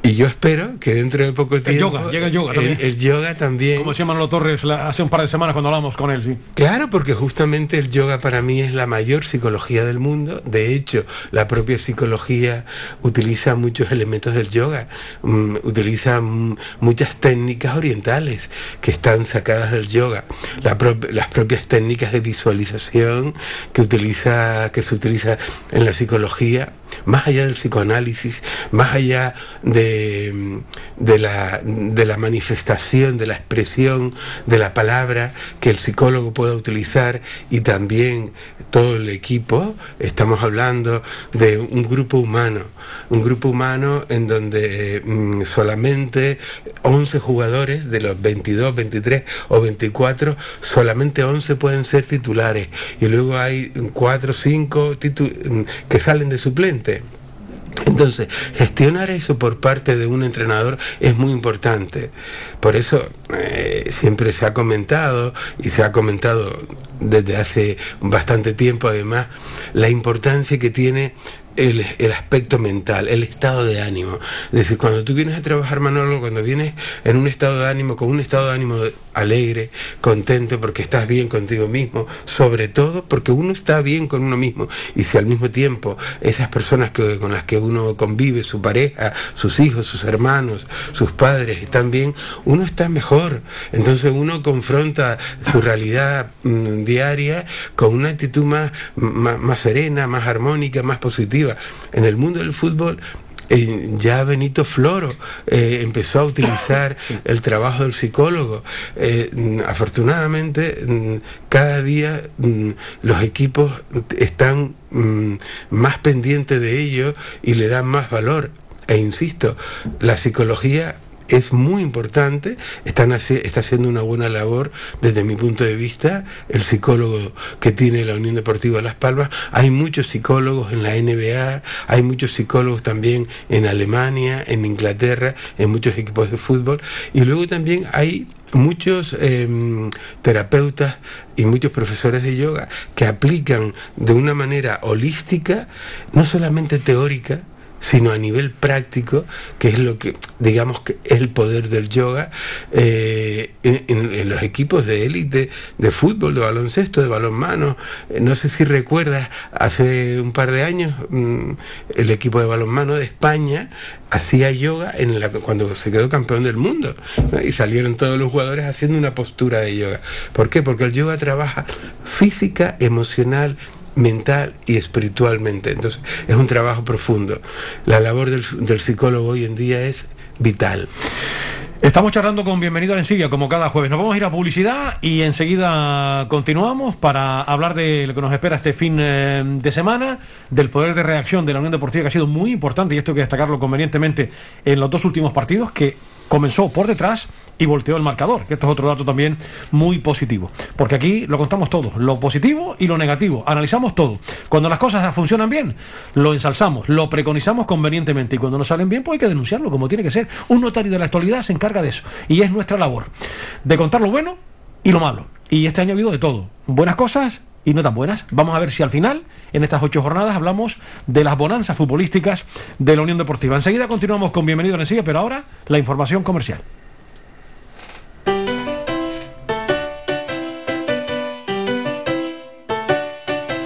y yo espero que dentro de poco tiempo. El yoga, llega el yoga también. El, el yoga también. Como decía Manolo Torres la, hace un par de semanas cuando hablamos con él, sí. Claro, porque justamente el yoga para mí es la mayor psicología del mundo. De hecho, la propia psicología utiliza muchos elementos del yoga. Um, utiliza um, muchas técnicas orientales que están sacadas del yoga. La pro las propias técnicas de visualización que, utiliza, que se utiliza en la psicología más allá del psicoanálisis, más allá de, de, la, de la manifestación, de la expresión de la palabra que el psicólogo pueda utilizar y también todo el equipo, estamos hablando de un grupo humano, un grupo humano en donde mm, solamente 11 jugadores de los 22, 23 o 24, solamente 11 pueden ser titulares y luego hay 4 o 5 que salen de suplente. Entonces, gestionar eso por parte de un entrenador es muy importante. Por eso eh, siempre se ha comentado, y se ha comentado desde hace bastante tiempo además, la importancia que tiene el, aspecto mental, el estado de ánimo. Es decir, cuando tú vienes a trabajar, Manolo, cuando vienes en un estado de ánimo, con un estado de ánimo alegre, contento, porque estás bien contigo mismo, sobre todo porque uno está bien con uno mismo. Y si al mismo tiempo esas personas que, con las que uno convive, su pareja, sus hijos, sus hermanos, sus padres, están bien, uno está mejor. Entonces uno confronta su realidad mm, diaria con una actitud más, más serena, más armónica, más positiva en el mundo del fútbol eh, ya Benito Floro eh, empezó a utilizar el trabajo del psicólogo. Eh, mm, afortunadamente, mm, cada día mm, los equipos están más pendientes de ello y le dan más valor. E insisto, la psicología es muy importante, está haciendo una buena labor desde mi punto de vista, el psicólogo que tiene la Unión Deportiva Las Palmas, hay muchos psicólogos en la NBA, hay muchos psicólogos también en Alemania, en Inglaterra, en muchos equipos de fútbol, y luego también hay muchos em, terapeutas y muchos profesores de yoga que aplican de una manera holística, no solamente teórica, sino a nivel práctico, que es lo que, digamos, que es el poder del yoga eh, en, los equipos de élite de fútbol, de baloncesto, de balonmano. Eh, no sé si recuerdas, hace un par de años mm, el equipo de balonmano de España hacía yoga en cuando se quedó campeón del mundo y salieron todos los jugadores haciendo una postura de yoga. ¿Por qué? Porque el yoga trabaja física, emocional, mental y espiritualmente. Entonces, es un trabajo profundo. La labor del, psicólogo hoy en día es vital. Estamos charlando con Bienvenido a Encilla, como cada jueves. Nos vamos a ir a publicidad y enseguida continuamos para hablar de lo que nos espera este fin eh, de semana, del poder de reacción de la Unión Deportiva, que ha sido muy importante, y esto hay que destacarlo convenientemente, en los dos últimos partidos, que comenzó por detrás y volteó el marcador, que esto es otro dato también muy positivo. Porque aquí lo contamos todo, lo positivo y lo negativo, analizamos todo. Cuando las cosas funcionan bien, lo ensalzamos, lo preconizamos convenientemente y cuando no salen bien, pues hay que denunciarlo como tiene que ser. Un notario de la actualidad se encarga de eso y es nuestra labor, de contar lo bueno y lo malo. Y este año ha habido de todo, buenas cosas y no tan buenas. Vamos a ver si al final, en estas ocho jornadas, hablamos de las bonanzas futbolísticas de la Unión Deportiva. Enseguida continuamos con Bienvenido en Sigue, pero ahora la información comercial.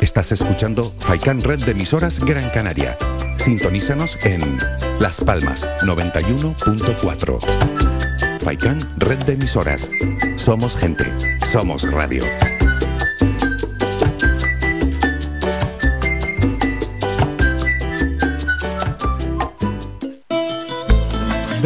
Estás escuchando Faikan Red de emisoras Gran Canaria. Sintonízanos en Las Palmas 91.4. Faikan Red de emisoras. Somos gente. Somos radio.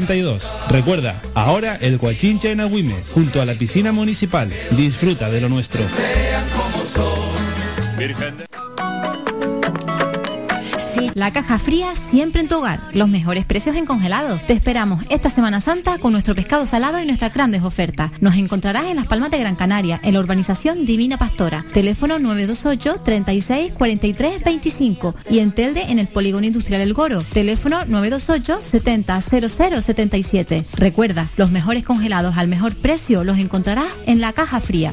72. Recuerda, ahora el Guachincha en Agüimes, junto a la piscina municipal. Disfruta de lo nuestro. La caja fría siempre en tu hogar. Los mejores precios en congelados. Te esperamos esta Semana Santa con nuestro pescado salado y nuestras grandes ofertas. Nos encontrarás en Las Palmas de Gran Canaria, en la urbanización Divina Pastora. Teléfono 928 36 43 25 y en Telde en el Polígono Industrial El Goro. Teléfono 928 70 00 77. Recuerda, los mejores congelados al mejor precio los encontrarás en la caja fría.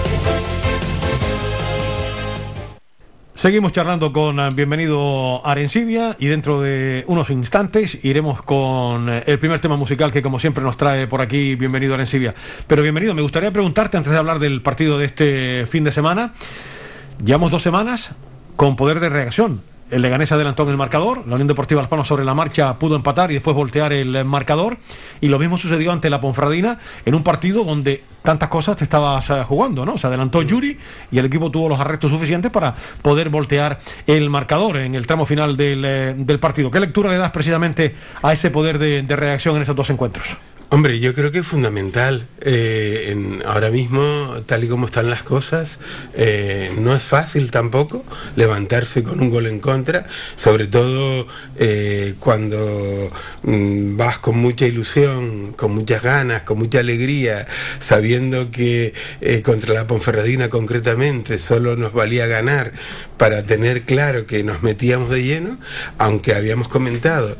Seguimos charlando con eh, bienvenido Arencibia y dentro de unos instantes iremos con eh, el primer tema musical que como siempre nos trae por aquí bienvenido Arencibia. Pero bienvenido, me gustaría preguntarte antes de hablar del partido de este fin de semana, llevamos dos semanas con poder de reacción. El Leganés adelantó en el marcador, la Unión Deportiva Las Palmas sobre la marcha pudo empatar y después voltear el marcador y lo mismo sucedió ante la Ponfradina en un partido donde tantas cosas te estabas eh, jugando, ¿no? Se adelantó Yuri y el equipo tuvo los arrestos suficientes para poder voltear el marcador en el tramo final del, eh, del partido. ¿Qué lectura le das precisamente a ese poder de, de reacción en esos dos encuentros? Hombre, yo creo que es fundamental. eh, ahora mismo, tal y como están las cosas, eh, no es fácil tampoco levantarse con un gol en contra, sobre todo eh, cuando mm, vas con mucha ilusión, con muchas ganas, con mucha alegría, sabiendo que contra la Ponferradina concretamente solo nos valía ganar para tener claro que nos metíamos de lleno, aunque habíamos comentado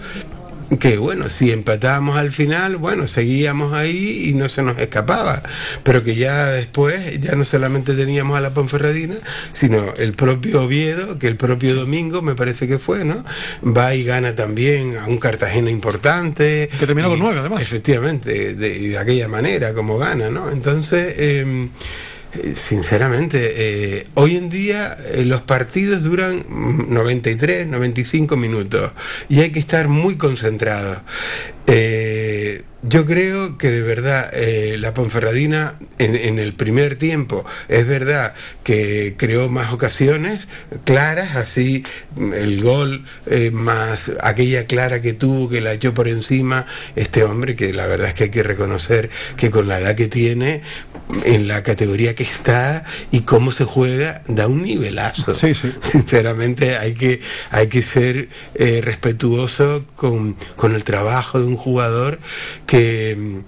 que bueno, si empatábamos al final, bueno, seguíamos ahí y no se nos escapaba, pero que ya después ya no solamente teníamos a la Ponferradina, sino el propio Oviedo, que el propio domingo me parece que fue, ¿no? Va y gana también a un Cartagena importante. Que terminó con nueve, además. Efectivamente, de, de aquella manera como gana, ¿no? Entonces... eh, Sinceramente, eh, hoy en día eh, los partidos duran mm, 93, 95 minutos y hay que estar muy concentrados. Eh, yo creo que de verdad eh, la Ponferradina en, en el primer tiempo es verdad que creó más ocasiones claras, así el gol eh, más aquella clara que tuvo que la echó por encima este hombre que la verdad es que hay que reconocer que con la edad que tiene en la categoría que está y cómo se juega da un nivelazo. Sinceramente hay que hay que ser eh, respetuoso con, con el trabajo de un jugador que,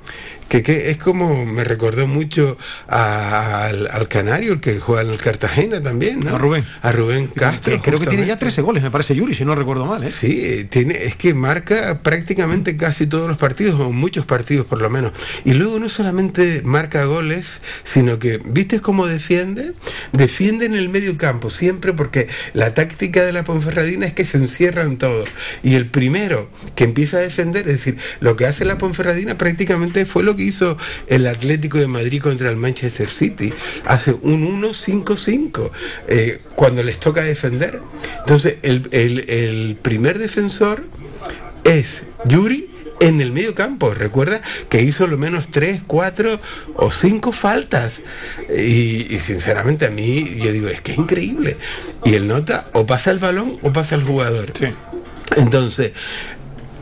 que, que es como me recordó mucho a- al, al canario el que juega en el Cartagena también, ¿no? A Rubén. A Rubén Castro. creo que tiene ya justamente. 13 goles, me parece Yuri, si no recuerdo mal, ¿eh? Sí, tiene, es que marca prácticamente casi todos los partidos, o muchos partidos por lo menos. Y luego no solamente marca goles, sino que, ¿viste cómo defiende? Defiende en el medio campo, siempre porque la táctica de la Ponferradina es que se encierran todos. Y el primero que empieza a defender, es decir, lo que hace la Ponferradina prácticamente fue lo que hizo el Atlético de Madrid contra el Manchester City. Hace un 1-5-5 eh, cuando les toca defender. Entonces, el, el- el primer defensor es Yuri en el medio campo. Recuerda que hizo lo menos tres, cuatro o cinco faltas. Y, y sinceramente a mí yo digo, es que es increíble. Y el nota o pasa el balón o pasa el jugador. Entonces,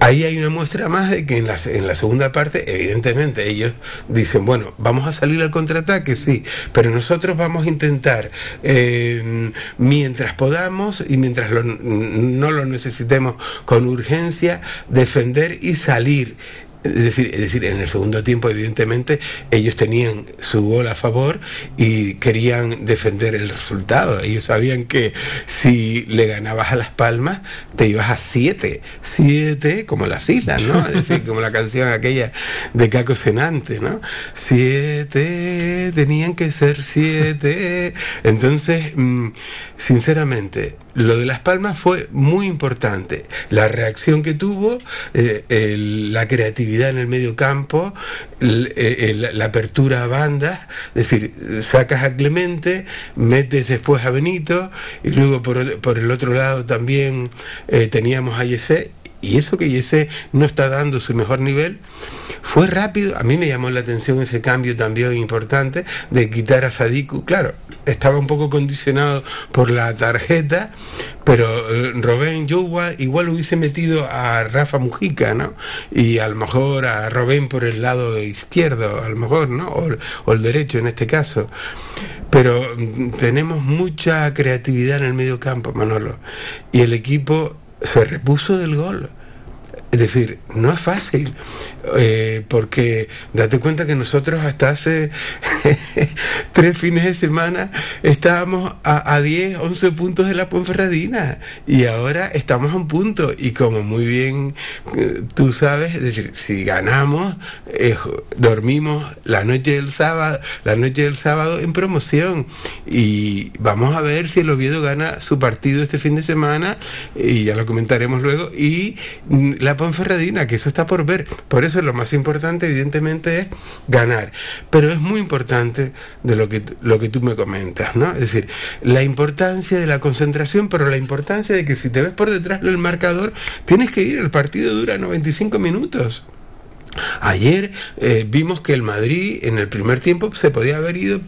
Ahí hay una muestra más de que en la, en la segunda parte, evidentemente, ellos dicen, bueno, vamos a salir al contraataque, sí, pero nosotros vamos a intentar, eh, mientras podamos y mientras no lo necesitemos con urgencia, defender y salir Es decir, es decir, en el segundo tiempo, evidentemente, ellos tenían su gol a favor y querían defender el resultado. Ellos sabían que si le ganabas a Las Palmas, te ibas a siete. Siete, como las islas, ¿no? Es decir, como la canción aquella de Caco Senante, ¿no? Siete, tenían que ser siete. Entonces, mm, sinceramente, lo de Las Palmas fue muy importante. La reacción que tuvo, eh, la creatividad en el medio campo, el- el- la apertura a bandas, es decir, sacas a Clemente, metes después a Benito, y luego por, por el otro lado también eh, teníamos a Yesé, y eso que Yesé no está dando su mejor nivel, fue rápido, a mí me llamó la atención ese cambio también importante de quitar a Sadiku, claro, estaba un poco condicionado por la tarjeta, pero eh, Robén yo igual, igual hubiese metido a Rafa Mujica, ¿no? Y a lo mejor a Robén por el lado izquierdo, a lo mejor, ¿no? O, o el derecho en este caso. Pero mm, tenemos mucha creatividad en el medio campo, Manolo. Y el equipo se repuso del gol. Es decir, no es fácil, eh, porque date cuenta que nosotros hasta hace tres fines de semana estábamos a, a 10, 11 puntos de la Ponferradina y ahora estamos a un punto y como muy bien eh, tú sabes, es decir, si ganamos, eh, dormimos la noche del sábado, la noche del sábado en promoción y vamos a ver si el Oviedo gana su partido este fin de semana y ya lo comentaremos luego y mm, la Ponferradina, que eso está por ver. Por eso lo más importante evidentemente es ganar, pero es muy importante de lo que lo que tú me comentas, ¿no? Es decir, la importancia de la concentración, pero la importancia de que si te ves por detrás del marcador, tienes que ir, el partido dura 95 minutos. Ayer eh, vimos que el Madrid en el primer tiempo se podía haber ido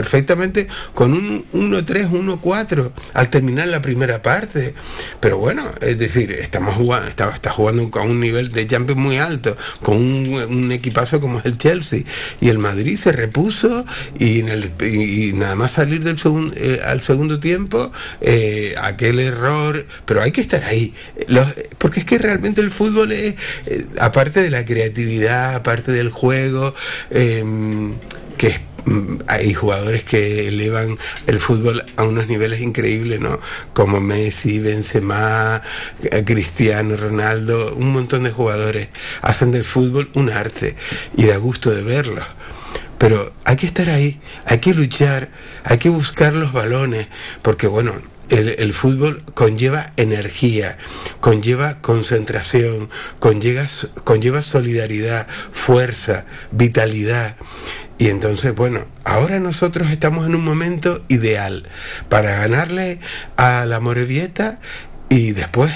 perfectamente con un 1-3, 1-4 al terminar la primera parte. Pero bueno, es decir, estamos jugando, está, está jugando con un nivel de Champions muy alto, con un, equipazo como es el Chelsea. Y el Madrid se repuso y, nada más salir del segun- eh, al segundo tiempo, eh, aquel error, pero hay que estar ahí. Los- porque es que realmente el fútbol es, eh, aparte de la creatividad, aparte del juego, em, que es hay jugadores que elevan el fútbol a unos niveles increíbles, ¿no? Como Messi, Benzema, eh, Cristiano Ronaldo, un montón de jugadores hacen del fútbol un arte y da gusto de verlos. Pero hay que estar ahí, hay que luchar, hay que buscar los balones, porque bueno, el, el fútbol conlleva energía, conlleva concentración, conlleva, conlleva solidaridad, fuerza, vitalidad. Y entonces, bueno, ahora nosotros estamos en un momento ideal para ganarle a la Morevieta y después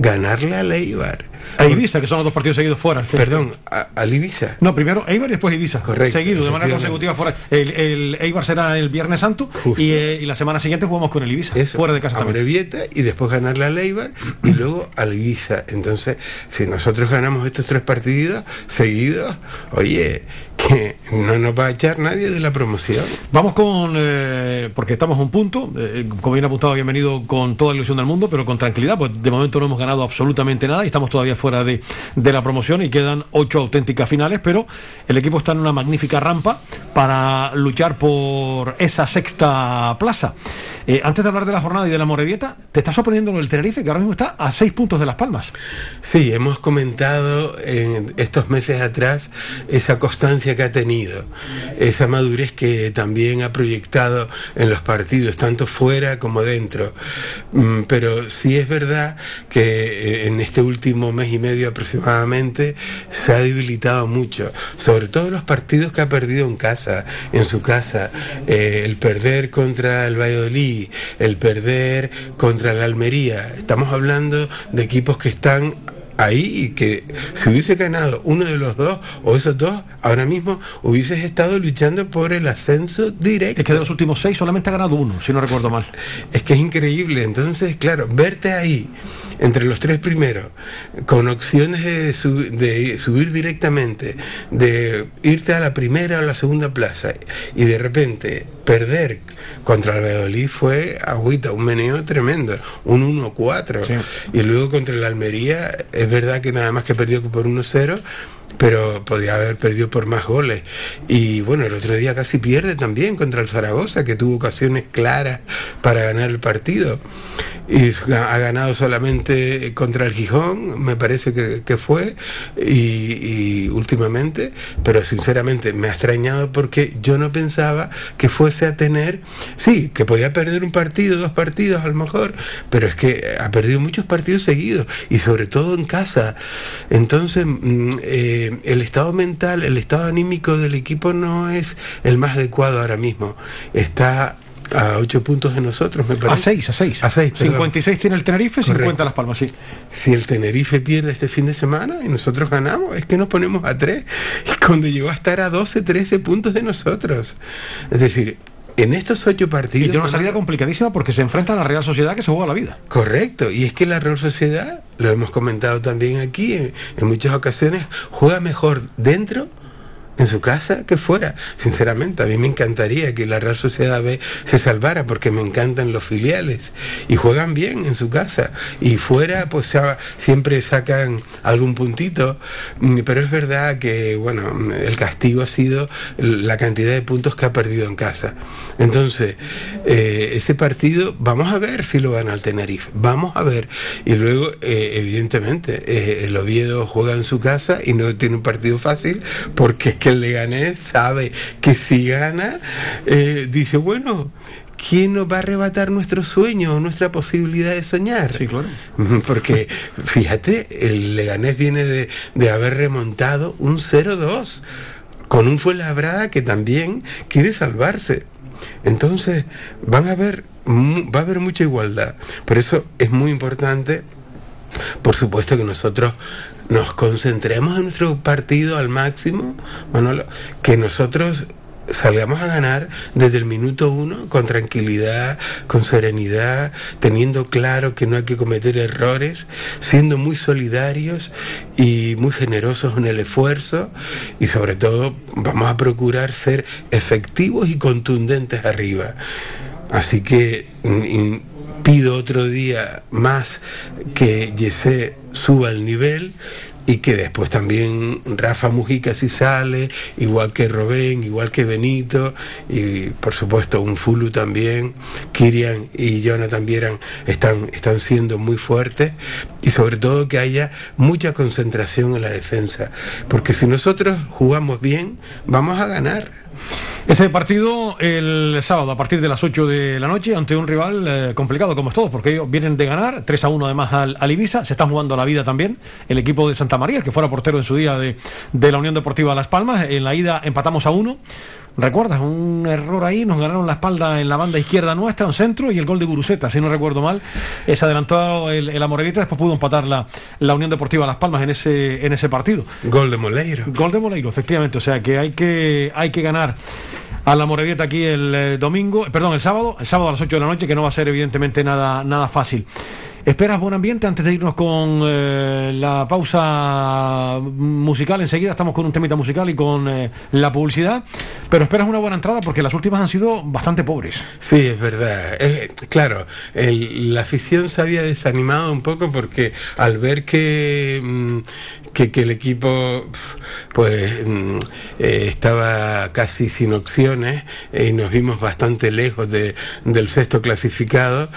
ganarle a Leibar. A Ibiza, que son los dos partidos seguidos fuera. Perdón, a, al Ibiza. No, primero Eibar y después Ibiza. Correcto, Seguido, de manera consecutiva fuera. El, el Eibar será el Viernes Santo y, eh, y la semana siguiente jugamos con el Ibiza. fuera de casa a. Morevieta y después ganarle a Leibar y luego al Ibiza. Entonces, si nosotros ganamos estos tres partidos seguidos, oye, que no nos va a echar nadie de la promoción. Vamos con, eh, porque estamos a un punto, eh, como bien apuntado, bienvenido con toda la ilusión del mundo, pero con tranquilidad, pues de momento no hemos ganado absolutamente nada y estamos todavía fuera de, de la promoción y quedan ocho auténticas finales, pero el equipo está en una magnífica rampa para luchar por esa sexta plaza. Eh, antes de hablar de la jornada y de la Morevieta, ¿te está sorprendiendo del Tenerife, que ahora mismo está a seis puntos de Las Palmas? Sí, hemos comentado en estos meses atrás esa constancia que ha tenido, esa madurez que también ha proyectado en los partidos, tanto fuera como dentro. Mm, Pero sí es verdad que eh, en este último mes y medio aproximadamente se ha debilitado mucho, sobre todo los partidos que ha perdido en casa, en su casa, Eh, el perder contra el Valladolid, el perder contra la Almería. Estamos hablando de equipos que están ahí y que si hubiese ganado uno de los dos o esos dos, ahora mismo hubieses estado luchando por el ascenso directo. Es que de los últimos seis solamente ha ganado uno, si no recuerdo mal. Es que es increíble. Entonces, claro, verte ahí entre los tres primeros, con opciones de, de subir directamente, de irte a la primera o la segunda plaza, y de repente perder contra el Valladolid fue agüita, un meneo tremendo, un 1-4. Y luego contra el Almería, es verdad que nada más que perdió por 1-0 pero podía haber perdido por más goles. Y bueno, el otro día casi pierde también contra el Zaragoza, que tuvo ocasiones claras para ganar el partido. Y ha ganado solamente contra el Gijón, me parece que, fue, y, últimamente, pero sinceramente me ha extrañado porque yo no pensaba que fuese a tener, sí, que podía perder un partido, dos partidos a lo mejor, pero es que ha perdido muchos partidos seguidos, y sobre todo en casa. Entonces, mm, eh, el estado mental, el estado anímico del equipo no es el más adecuado ahora mismo. Está a 8 puntos de nosotros, me parece. A 6, a 6. A 6, 56 tiene el Tenerife, 50 Las Palmas, sí. Si el Tenerife pierde este fin de semana y nosotros ganamos, es que nos ponemos a 3. Y cuando llegó a estar a 12, 13 puntos de nosotros. Es decir, en estos ocho partidos. Y tiene una salida complicadísima porque se enfrenta a la Real Sociedad que se juega la vida. Correcto, y es que la Real Sociedad, lo hemos comentado también aquí, en, en muchas ocasiones, juega mejor dentro en su casa que fuera. Sinceramente, a mí me encantaría que la Real Sociedad B se salvara porque me encantan los filiales y juegan bien en su casa y fuera pues siempre sacan algún puntito, mm, pero es verdad que bueno, el castigo ha sido la cantidad de puntos que ha perdido en casa. Entonces, eh, ese partido vamos a ver si lo gana el Tenerife, vamos a ver. Y luego, eh, evidentemente, eh, el Oviedo juega en su casa y no tiene un partido fácil porque es que el Leganés sabe que si gana, eh, dice, bueno, ¿quién nos va a arrebatar nuestro sueño, nuestra posibilidad de soñar? Sí, claro. Porque, fíjate, el Leganés viene de, de haber remontado un 0-2 con un Fuenlabrada que también quiere salvarse. Entonces, van a ver, va a haber mucha igualdad. Por eso es muy importante, por supuesto, que nosotros nos concentremos en nuestro partido al máximo, Manolo, que nosotros salgamos a ganar desde el minuto uno con tranquilidad, con serenidad, teniendo claro que no hay que cometer errores, siendo muy solidarios y muy generosos en el esfuerzo y sobre todo vamos a procurar ser efectivos y contundentes arriba. Así que mm, pido otro día más que Yesé suba el nivel y que después también Rafa Mujica si sale, igual que Robén, igual que Benito, y por supuesto un Fulu también, Kirian y Jonathan Vieran están, están siendo muy fuertes, y sobre todo que haya mucha concentración en la defensa, porque si nosotros jugamos bien, vamos a ganar. Ese partido el sábado a partir de las 8 de la noche ante un rival eh, complicado como es todo, porque ellos vienen de ganar 3 a 1 además al, Ibiza, se están jugando la vida también el equipo de Santa María, el que fuera portero en su día de, de la Unión Deportiva Las Palmas, en la ida empatamos a 1. ¿Recuerdas? Un error ahí, nos ganaron la espalda en la banda izquierda nuestra, un centro y el gol de Guruseta, si no recuerdo mal. Se adelantó el, el Amorevita, después pudo empatar la, la Unión Deportiva Las Palmas en ese, en ese partido. Gol de Moleiro. Gol de Moleiro, efectivamente. O sea que hay que, hay que ganar a la Morevieta aquí el eh, domingo, perdón, el sábado, el sábado a las 8 de la noche, que no va a ser evidentemente nada, nada fácil. ¿Esperas buen ambiente antes de irnos con eh, la pausa musical? Enseguida estamos con un temita musical y con eh, la publicidad, pero esperas una buena entrada porque las últimas han sido bastante pobres. Sí, es verdad. claro, la afición se había desanimado un poco porque al ver que, que, el equipo pues mm, eh, estaba casi sin opciones y nos vimos bastante lejos de, del sexto clasificado,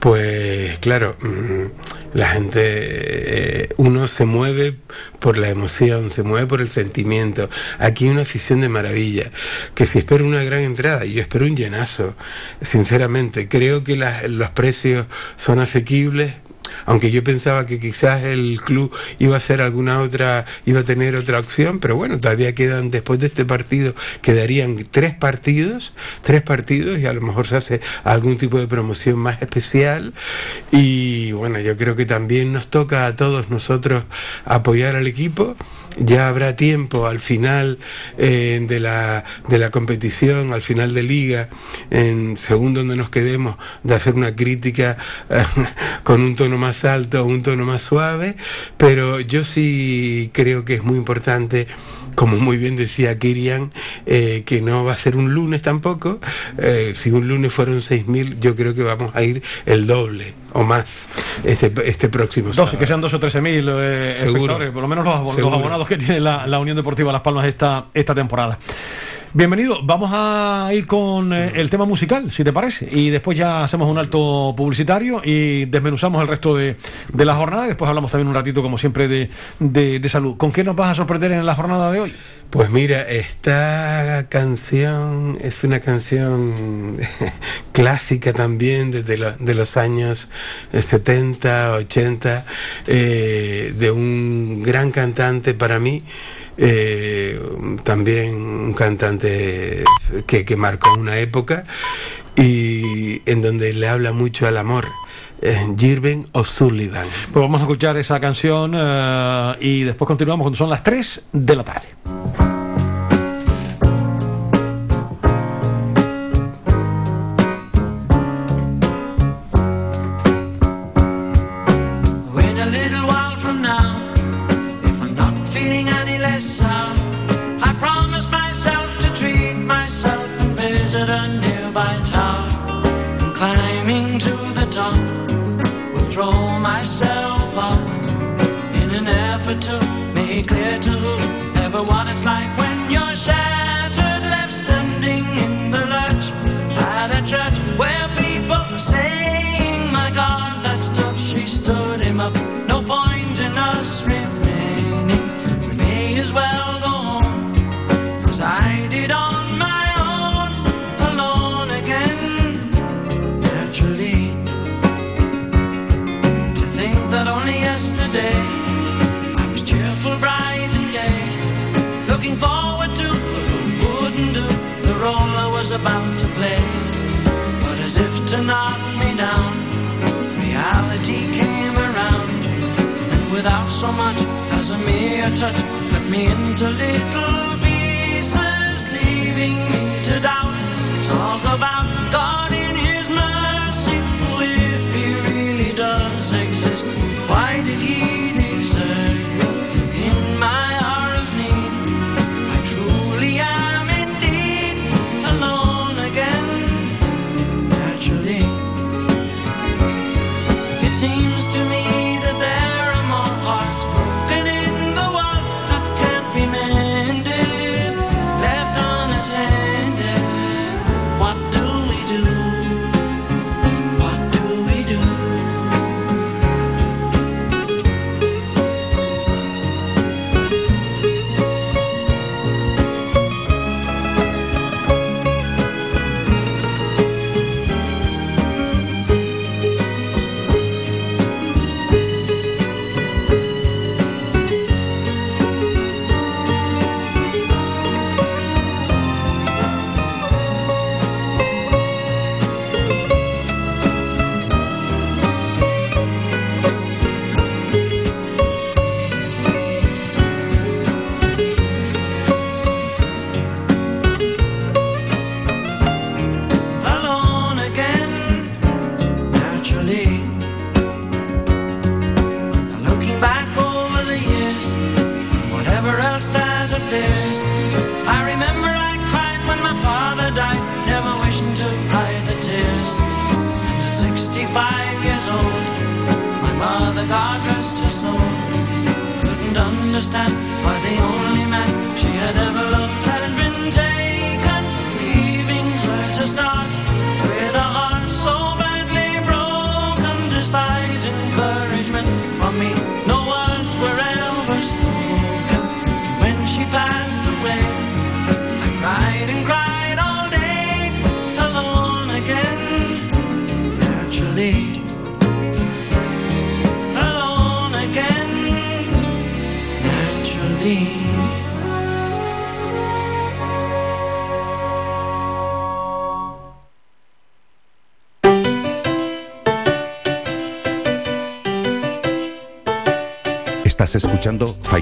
pues claro, mm, la gente, eh, uno se mueve por la emoción, se mueve por el sentimiento. Aquí hay una afición de maravilla, que si espero una gran entrada, yo espero un llenazo, sinceramente. Creo que los precios son asequibles, aunque yo pensaba que quizás el club iba a hacer alguna otra, iba a tener otra opción, pero bueno, todavía quedan, después de este partido, quedarían tres partidos, tres partidos y a lo mejor se hace algún tipo de promoción más especial. Y bueno, yo creo que también nos toca a todos nosotros apoyar al equipo ya habrá tiempo al final eh, de, la, de la competición, al final de liga, en según donde nos quedemos, de hacer una crítica eh, con un tono más alto, un tono más suave, pero yo sí creo que es muy importante como muy bien decía Kirian, eh, que no va a ser un lunes tampoco. Eh, si un lunes fueron 6.000, yo creo que vamos a ir el doble o más este, este próximo sábado. que sean dos o trece mil eh, espectadores, por lo menos los, los abonados que tiene la, la, Unión Deportiva Las Palmas esta, esta temporada. Bienvenido, vamos a ir con eh, el tema musical, si te parece, y después ya hacemos un alto publicitario y desmenuzamos el resto de, de la jornada, después hablamos también un ratito, como siempre, de, de, salud. ¿Con qué nos vas a sorprender en la jornada de hoy? Pues mira, esta canción es una canción clásica también desde de los años 70, 80, eh, de un gran cantante para mí, eh, también un cantante que, que, marcó una época y en donde le habla mucho al amor. Eh, Jirven O'Sullivan. Pues vamos a escuchar esa canción uh, y después continuamos cuando son las 3 de la tarde.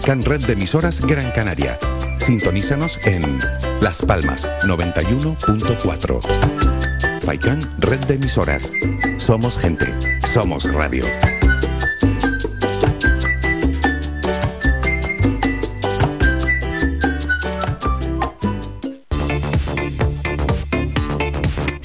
Faikan Red de emisoras Gran Canaria. Sintonízanos en Las Palmas 91.4. Faikan Red de emisoras. Somos gente. Somos radio.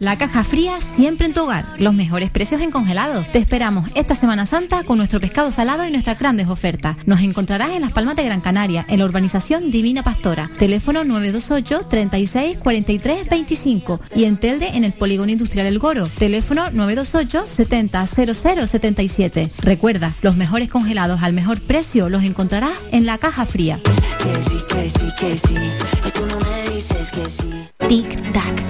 La caja fría siempre en tu hogar. Los mejores precios en congelado. Te esperamos esta Semana Santa con nuestro pescado salado y nuestras grandes ofertas. Nos encontrarás en Las Palmas de Gran Canaria, en la urbanización Divina Pastora. Teléfono 928 36 43 25 y en Telde en el Polígono Industrial El Goro. Teléfono 928 70 00 77. Recuerda, los mejores congelados al mejor precio los encontrarás en la caja fría. Tic Tac.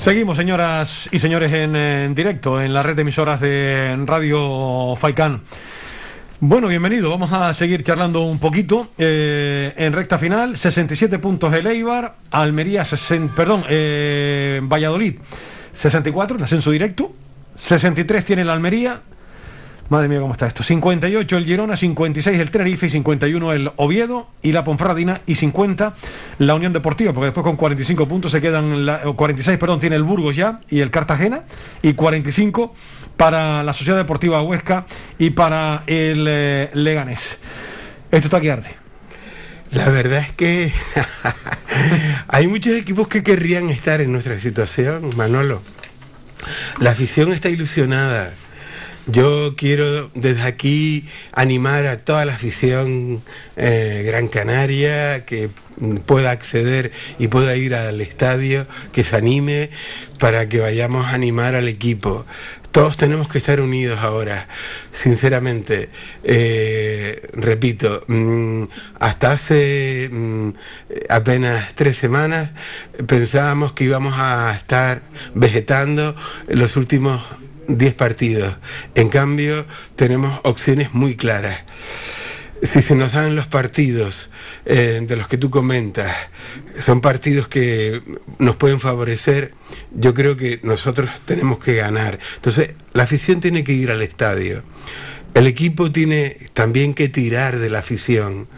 Seguimos, señoras y señores, en, en directo en la red de emisoras de Radio Faikán. Bueno, bienvenido. Vamos a seguir charlando un poquito. Eh, en recta final, 67 puntos el Eibar, Almería, 60, perdón, eh, Valladolid, 64, el ascenso directo. 63 tiene la Almería. Madre mía, cómo está esto. 58 el Girona, 56 el Tenerife y 51 el Oviedo y la Ponferradina y 50 la Unión Deportiva, porque después con 45 puntos se quedan, la, o 46, perdón, tiene el Burgos ya y el Cartagena y 45 para la Sociedad Deportiva Huesca y para el eh, Leganés. Esto está aquí arde. La verdad es que hay muchos equipos que querrían estar en nuestra situación, Manolo. La afición está ilusionada. Yo quiero desde aquí animar a toda la afición eh, Gran Canaria que pueda acceder y pueda ir al estadio, que se anime para que vayamos a animar al equipo. Todos tenemos que estar unidos ahora, sinceramente. Eh, repito, mm, hasta hace mm, apenas tres semanas pensábamos que íbamos a estar vegetando los últimos 10 partidos. En cambio, tenemos opciones muy claras. Si se nos dan los partidos eh, de los que tú comentas, son partidos que nos pueden favorecer, yo creo que nosotros tenemos que ganar. Entonces, la afición tiene que ir al estadio. El equipo tiene también que tirar de la afición.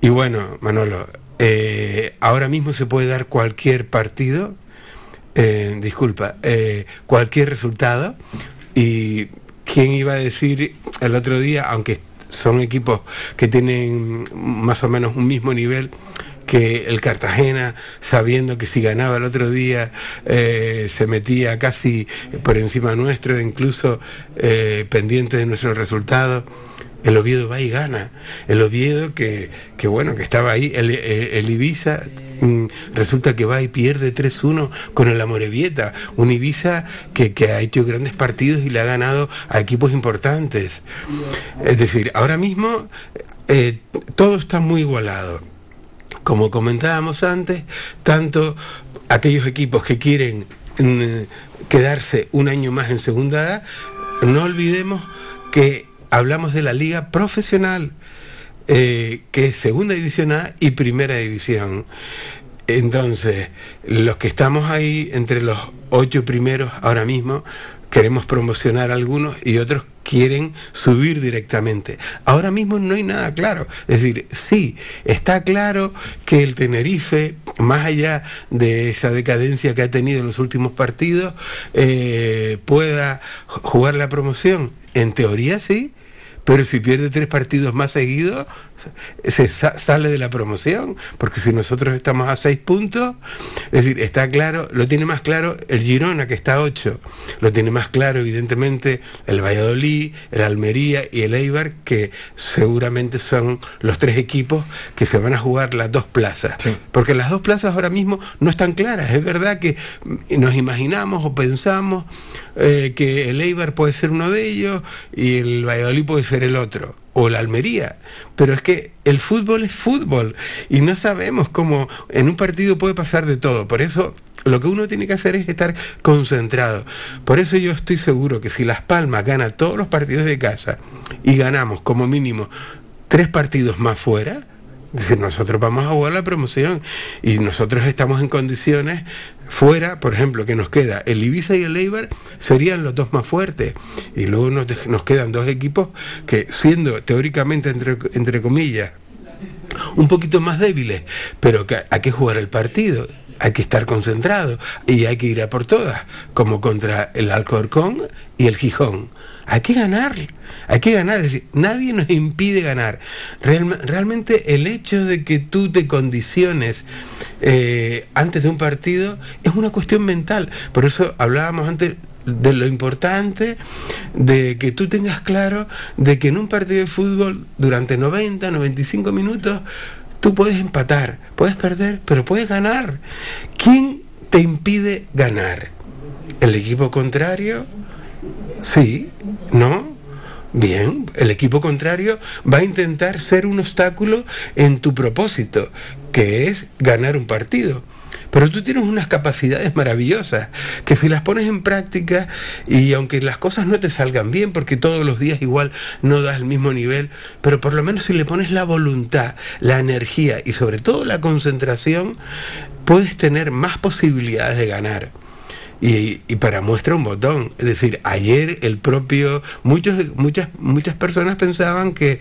Y bueno, Manolo, eh, ahora mismo se puede dar cualquier partido, eh, disculpa, eh, cualquier resultado. Y quién iba a decir el otro día, aunque son equipos que tienen más o menos un mismo nivel, que el Cartagena, sabiendo que si ganaba el otro día eh, se metía casi por encima nuestro, incluso eh, pendiente de nuestros resultados. El Oviedo va y gana. El Oviedo que, que bueno, que estaba ahí. El, eh, Ibiza mm, resulta que va y pierde 3-1 con el Amorebieta. Un Ibiza que, que ha hecho grandes partidos y le ha ganado a equipos importantes. Es decir, ahora mismo eh, todo está muy igualado. Como comentábamos antes, tanto aquellos equipos que quieren mm, quedarse un año más en segunda A, no olvidemos que hablamos de la liga profesional, eh, que es segunda división A y primera división. Entonces, los que estamos ahí entre los ocho primeros ahora mismo, queremos promocionar algunos y otros quieren subir directamente. Ahora mismo no hay nada claro. Es decir, sí, está claro que el Tenerife, más allá de esa decadencia que ha tenido en los últimos partidos, eh, pueda jugar la promoción. En teoría sí, pero si pierde tres partidos más seguidos, se sa- sale de la promoción, porque si nosotros estamos a seis puntos, es decir, está claro, lo tiene más claro el Girona, que está a ocho, lo tiene más claro, evidentemente, el Valladolid, el Almería y el Eibar, que seguramente son los tres equipos que se van a jugar las dos plazas, porque las dos plazas ahora mismo no están claras, es verdad que nos imaginamos o pensamos eh, que el Eibar puede ser uno de ellos y el Valladolid puede ser el otro o la Almería. Pero es que el fútbol es fútbol y no sabemos cómo en un partido puede pasar de todo. Por eso lo que uno tiene que hacer es estar concentrado. Por eso yo estoy seguro que si Las Palmas gana todos los partidos de casa y ganamos como mínimo tres partidos más fuera, decir, nosotros vamos a jugar la promoción y nosotros estamos en condiciones fuera, por ejemplo, que nos queda el Ibiza y el Eibar serían los dos más fuertes y luego nos, nos quedan dos equipos que siendo teóricamente entre, entre comillas un poquito más débiles, pero que hay que jugar el partido, hay que estar concentrado y hay que ir a por todas, como contra el Alcorcón y el Gijón. Hay que ganar, hay que ganar, es decir, nadie nos impide ganar. Realme- realmente el hecho de que tú te condiciones eh, antes de un partido es una cuestión mental. Por eso hablábamos antes de lo importante de que tú tengas claro de que en un partido de fútbol durante 90, 95 minutos tú puedes empatar, puedes perder, pero puedes ganar. ¿Quién te impide ganar? ¿El equipo contrario? Sí, ¿no? Bien, el equipo contrario va a intentar ser un obstáculo en tu propósito, que es ganar un partido. Pero tú tienes unas capacidades maravillosas que si las pones en práctica y aunque las cosas no te salgan bien, porque todos los días igual no das el mismo nivel, pero por lo menos si le pones la voluntad, la energía y sobre todo la concentración, puedes tener más posibilidades de ganar. Y, y para muestra un botón. Es decir, ayer el propio, muchos, muchas, muchas personas pensaban que,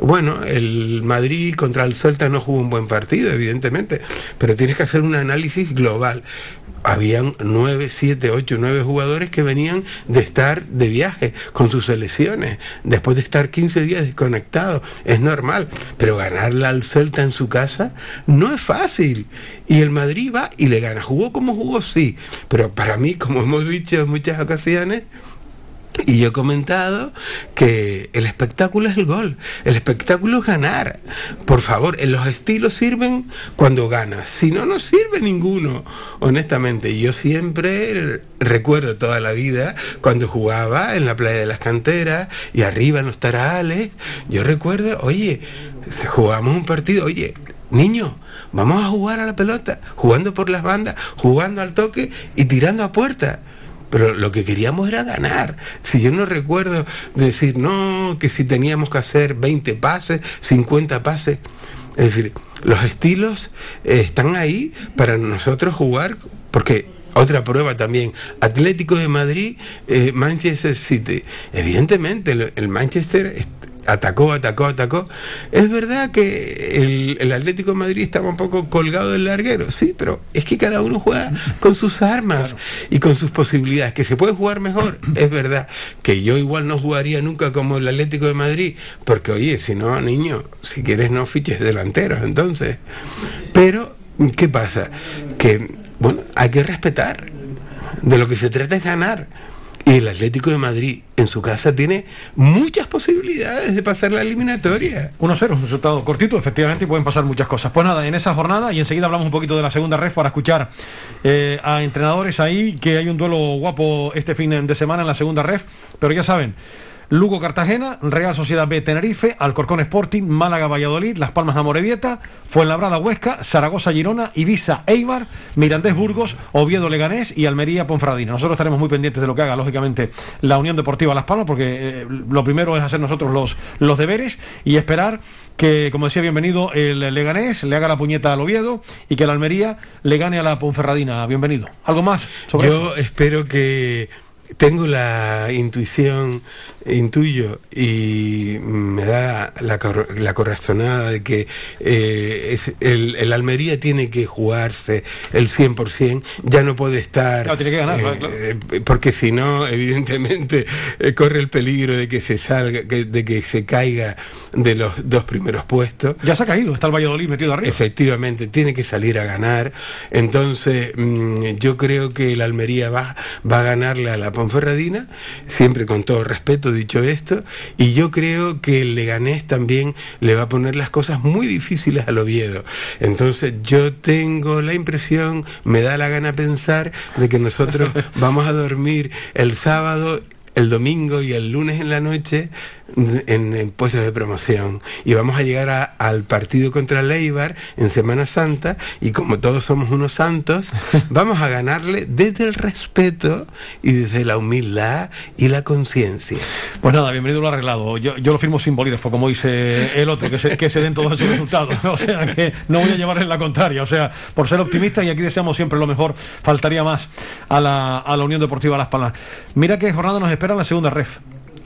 bueno, el Madrid contra el Celta no jugó un buen partido, evidentemente, pero tienes que hacer un análisis global. Habían nueve, siete, ocho, nueve jugadores que venían de estar de viaje con sus selecciones, después de estar 15 días desconectados. Es normal, pero ganarle al Celta en su casa no es fácil. Y el Madrid va y le gana. ¿Jugó como jugó? Sí. Pero para mí, como hemos dicho en muchas ocasiones, y yo he comentado que el espectáculo es el gol, el espectáculo es ganar. Por favor, los estilos sirven cuando ganas, si no, no sirve ninguno, honestamente. Yo siempre recuerdo toda la vida cuando jugaba en la playa de las canteras y arriba en los tarales, yo recuerdo, oye, jugamos un partido, oye, niño, vamos a jugar a la pelota, jugando por las bandas, jugando al toque y tirando a puerta. Pero lo que queríamos era ganar. Si yo no recuerdo decir, no, que si teníamos que hacer 20 pases, 50 pases. Es decir, los estilos eh, están ahí para nosotros jugar, porque otra prueba también, Atlético de Madrid, eh, Manchester City. Evidentemente, el, Manchester est- atacó, atacó, atacó. Es verdad que el, el, Atlético de Madrid estaba un poco colgado del larguero, sí, pero es que cada uno juega con sus armas y con sus posibilidades. Que se puede jugar mejor, es verdad. Que yo igual no jugaría nunca como el Atlético de Madrid, porque oye, si no, niño, si quieres no fiches delanteros, entonces. Pero, ¿qué pasa? Que, bueno, hay que respetar. De lo que se trata es ganar y el Atlético de Madrid en su casa tiene muchas posibilidades de pasar la eliminatoria. 1-0, un resultado cortito, efectivamente, y pueden pasar muchas cosas. Pues nada, en esa jornada, y enseguida hablamos un poquito de la segunda red para escuchar eh, a entrenadores ahí, que hay un duelo guapo este fin de semana en la segunda red, pero ya saben. Lugo Cartagena, Real Sociedad B Tenerife, Alcorcón Sporting, Málaga Valladolid, Las Palmas de Amorebieta, Fuenlabrada Huesca, Zaragoza Girona, Ibiza Eibar, Mirandés Burgos, Oviedo Leganés y Almería Ponfradina. Nosotros estaremos muy pendientes de lo que haga, lógicamente, la Unión Deportiva Las Palmas, porque eh, lo primero es hacer nosotros los, los deberes y esperar que, como decía, bienvenido el Leganés, le haga la puñeta al Oviedo y que la Almería le gane a la Ponferradina. Bienvenido. ¿Algo más? Sobre Yo espero que tengo la intuición, intuyo y me da la, la corazonada de que eh, es el, el, Almería tiene que jugarse el 100%, ya no puede estar... No, tiene que ganar, eh, eh, Porque si no, evidentemente, eh, corre el peligro de que se salga, que, de que se caiga de los dos primeros puestos. Ya se ha caído, está el Valladolid metido arriba. Efectivamente, tiene que salir a ganar. Entonces, mmm, yo creo que el Almería va, va a ganarle a la Ponferradina, siempre con todo respeto dicho esto, y yo creo que el Leganés también le va a poner las cosas muy difíciles al Oviedo. Entonces yo tengo la impresión, me da la gana pensar de que nosotros vamos a dormir el sábado el domingo y el lunes en la noche en, en puestos de promoción. Y vamos a llegar a, al partido contra Leibar en Semana Santa y como todos somos unos santos, vamos a ganarle desde el respeto y desde la humildad y la conciencia. Pues nada, bienvenido lo arreglado. Yo, yo lo firmo sin bolígrafo, como dice el otro, que se, que se den todos esos resultados. O sea que no voy a llevarle la contraria. O sea, por ser optimista y aquí deseamos siempre lo mejor, faltaría más a la, a la Unión Deportiva Las Palmas. Mira qué jornada nos espera en la segunda ref.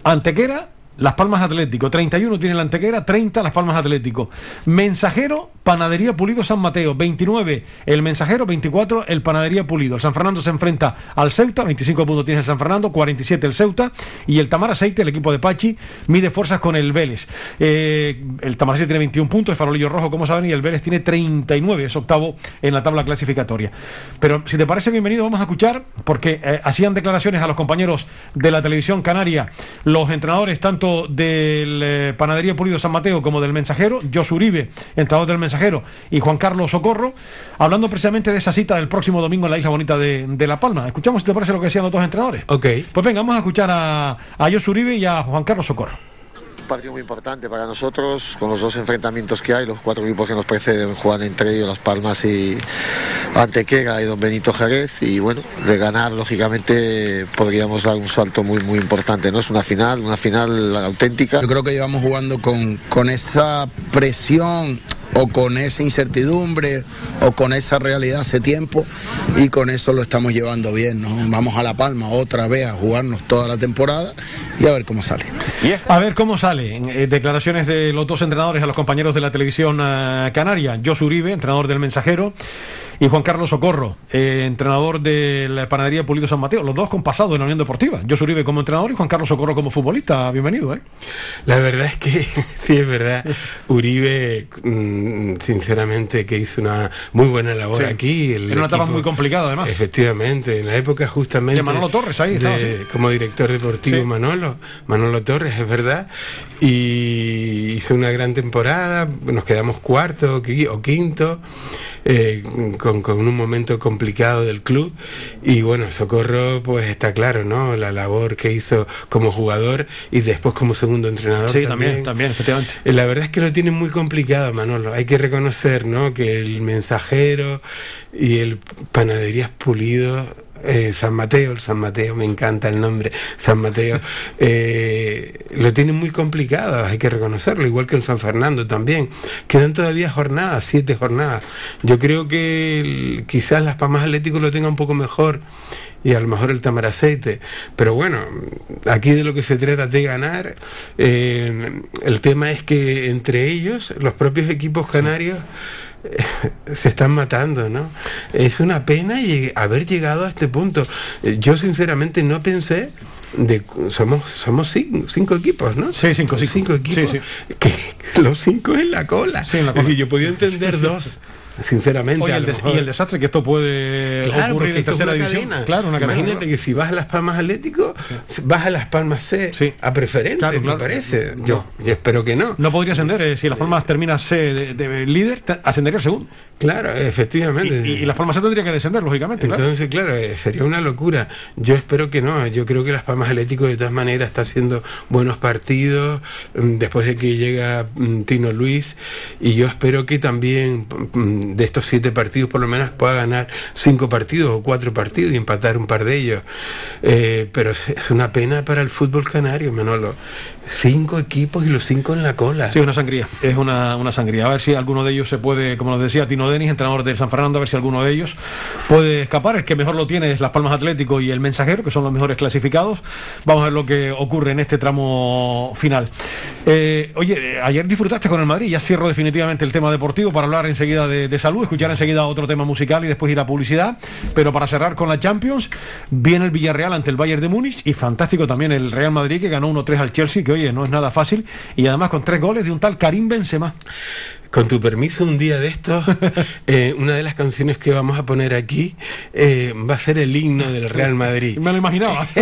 Antequera las Palmas Atlético, 31 tiene la Antequera, 30 Las Palmas Atlético. Mensajero, Panadería Pulido San Mateo, 29 el Mensajero, 24 el Panadería Pulido. El San Fernando se enfrenta al Ceuta, 25 puntos tiene el San Fernando, 47 el Ceuta. Y el Tamar Aceite, el equipo de Pachi, mide fuerzas con el Vélez. Eh, el Tamar Aceite tiene 21 puntos, el Farolillo Rojo, como saben, y el Vélez tiene 39, es octavo en la tabla clasificatoria. Pero si te parece bienvenido, vamos a escuchar, porque eh, hacían declaraciones a los compañeros de la televisión canaria, los entrenadores, tanto del eh, Panadería Pulido San Mateo como del Mensajero, Jos Uribe, entrenador del Mensajero, y Juan Carlos Socorro, hablando precisamente de esa cita del próximo domingo en la isla bonita de, de La Palma. Escuchamos si te parece lo que decían los dos entrenadores. Ok. Pues venga, vamos a escuchar a, a Jos Uribe y a Juan Carlos Socorro un partido muy importante para nosotros, con los dos enfrentamientos que hay, los cuatro equipos que nos preceden juegan entre ellos Las Palmas y Antequera y Don Benito Jerez y bueno, de ganar lógicamente podríamos dar un salto muy muy importante, ¿no? Es una final, una final auténtica. Yo creo que llevamos jugando con, con esa presión o con esa incertidumbre o con esa realidad hace tiempo y con eso lo estamos llevando bien. ¿no? Vamos a La Palma otra vez a jugarnos toda la temporada y a ver cómo sale. A ver cómo sale. Eh, declaraciones de los dos entrenadores a los compañeros de la televisión uh, canaria. Jos Uribe, entrenador del Mensajero y Juan Carlos Socorro, eh, entrenador de la panadería Pulido San Mateo, los dos con pasado en la Unión Deportiva. Yo Uribe como entrenador y Juan Carlos Socorro como futbolista. Bienvenido, ¿eh? La verdad es que sí, es verdad. Uribe, mmm, sinceramente, que hizo una muy buena labor Sí. aquí. El En una etapa equipo- muy complicada, además. Efectivamente, en la época justamente. De Manolo Torres, ahí estaba, de- sí. Como director deportivo Sí. Manolo, Manolo Torres, es verdad. Y hizo una gran temporada, nos quedamos cuarto o quinto, eh, con, con un momento complicado del club. Y bueno, Socorro, pues está claro, ¿no? La labor que hizo como jugador y después como segundo entrenador. Sí, también, también, efectivamente. Eh, La verdad es que lo tiene muy complicado, Manolo. Hay que reconocer, ¿no? Que el mensajero y el panaderías pulido. Eh, San Mateo, el San Mateo, me encanta el nombre, San Mateo, eh, lo tiene muy complicado, hay que reconocerlo, igual que el San Fernando también. Quedan todavía jornadas, siete jornadas. Yo creo que el- quizás las Palmas Atlético lo tenga un poco mejor y a lo mejor el tamaraceite. Pero bueno, aquí de lo que se trata es de ganar. Eh, el tema es que entre ellos, los propios equipos canarios, se están matando, ¿no? Es una pena lleg- haber llegado a este punto. Eh, Yo sinceramente no pensé de somos somos cinco, cinco equipos, ¿no? Sí, cinco, cinco. equipos. Sí, Que los cinco en la cola. Sí, en la cola. Es decir, yo podía entender dos, sinceramente. Oye, el des- y el desastre que esto puede Claro, ocurrir en tercera división. cadena. Claro, una cadena. Imagínate que si vas a Las Palmas Atlético, vas a Las Palmas C a preferente, Claro, me claro. parece. Yo, yo espero que no. No podría ascender, eh, si Las Palmas termina C de, de líder, ascendería al segundo. Claro, efectivamente. Y, y Las Palmas C tendría que descender, lógicamente. Entonces, claro, eh, sería una locura. Yo espero que no. Yo creo que Las Palmas Atlético de todas maneras está haciendo buenos partidos mm, después de que llega mm, Tino Luis y yo espero que también mm, de estos siete partidos por lo menos pueda ganar cinco partidos o cuatro partidos y empatar un par de ellos. Eh, pero es una pena para el fútbol canario, Manolo. Cinco equipos y los cinco en la cola. Sí, es una sangría, es una, una sangría. A ver si alguno de ellos se puede, como nos decía Tino Denis, entrenador del San Fernando, a ver si alguno de ellos puede escapar. El que mejor lo tiene es Las Palmas Atlético y el Mensajero, que son los mejores clasificados. Vamos a ver lo que ocurre en este tramo final. Eh, oye, eh, ayer disfrutaste con el Madrid, ya cierro definitivamente el tema deportivo para hablar enseguida de, de salud, escuchar enseguida otro tema musical y después ir a publicidad. Pero para cerrar con la Champions, viene el Villarreal ante el Bayern de Múnich y fantástico también el Real Madrid que ganó 1-3 al Chelsea, que oye, no es nada fácil, y además con tres goles de un tal Karim Benzema. Con tu permiso, un día de estos, eh, una de las canciones que vamos a poner aquí eh, va a ser el himno del Real Madrid. Me lo imaginaba.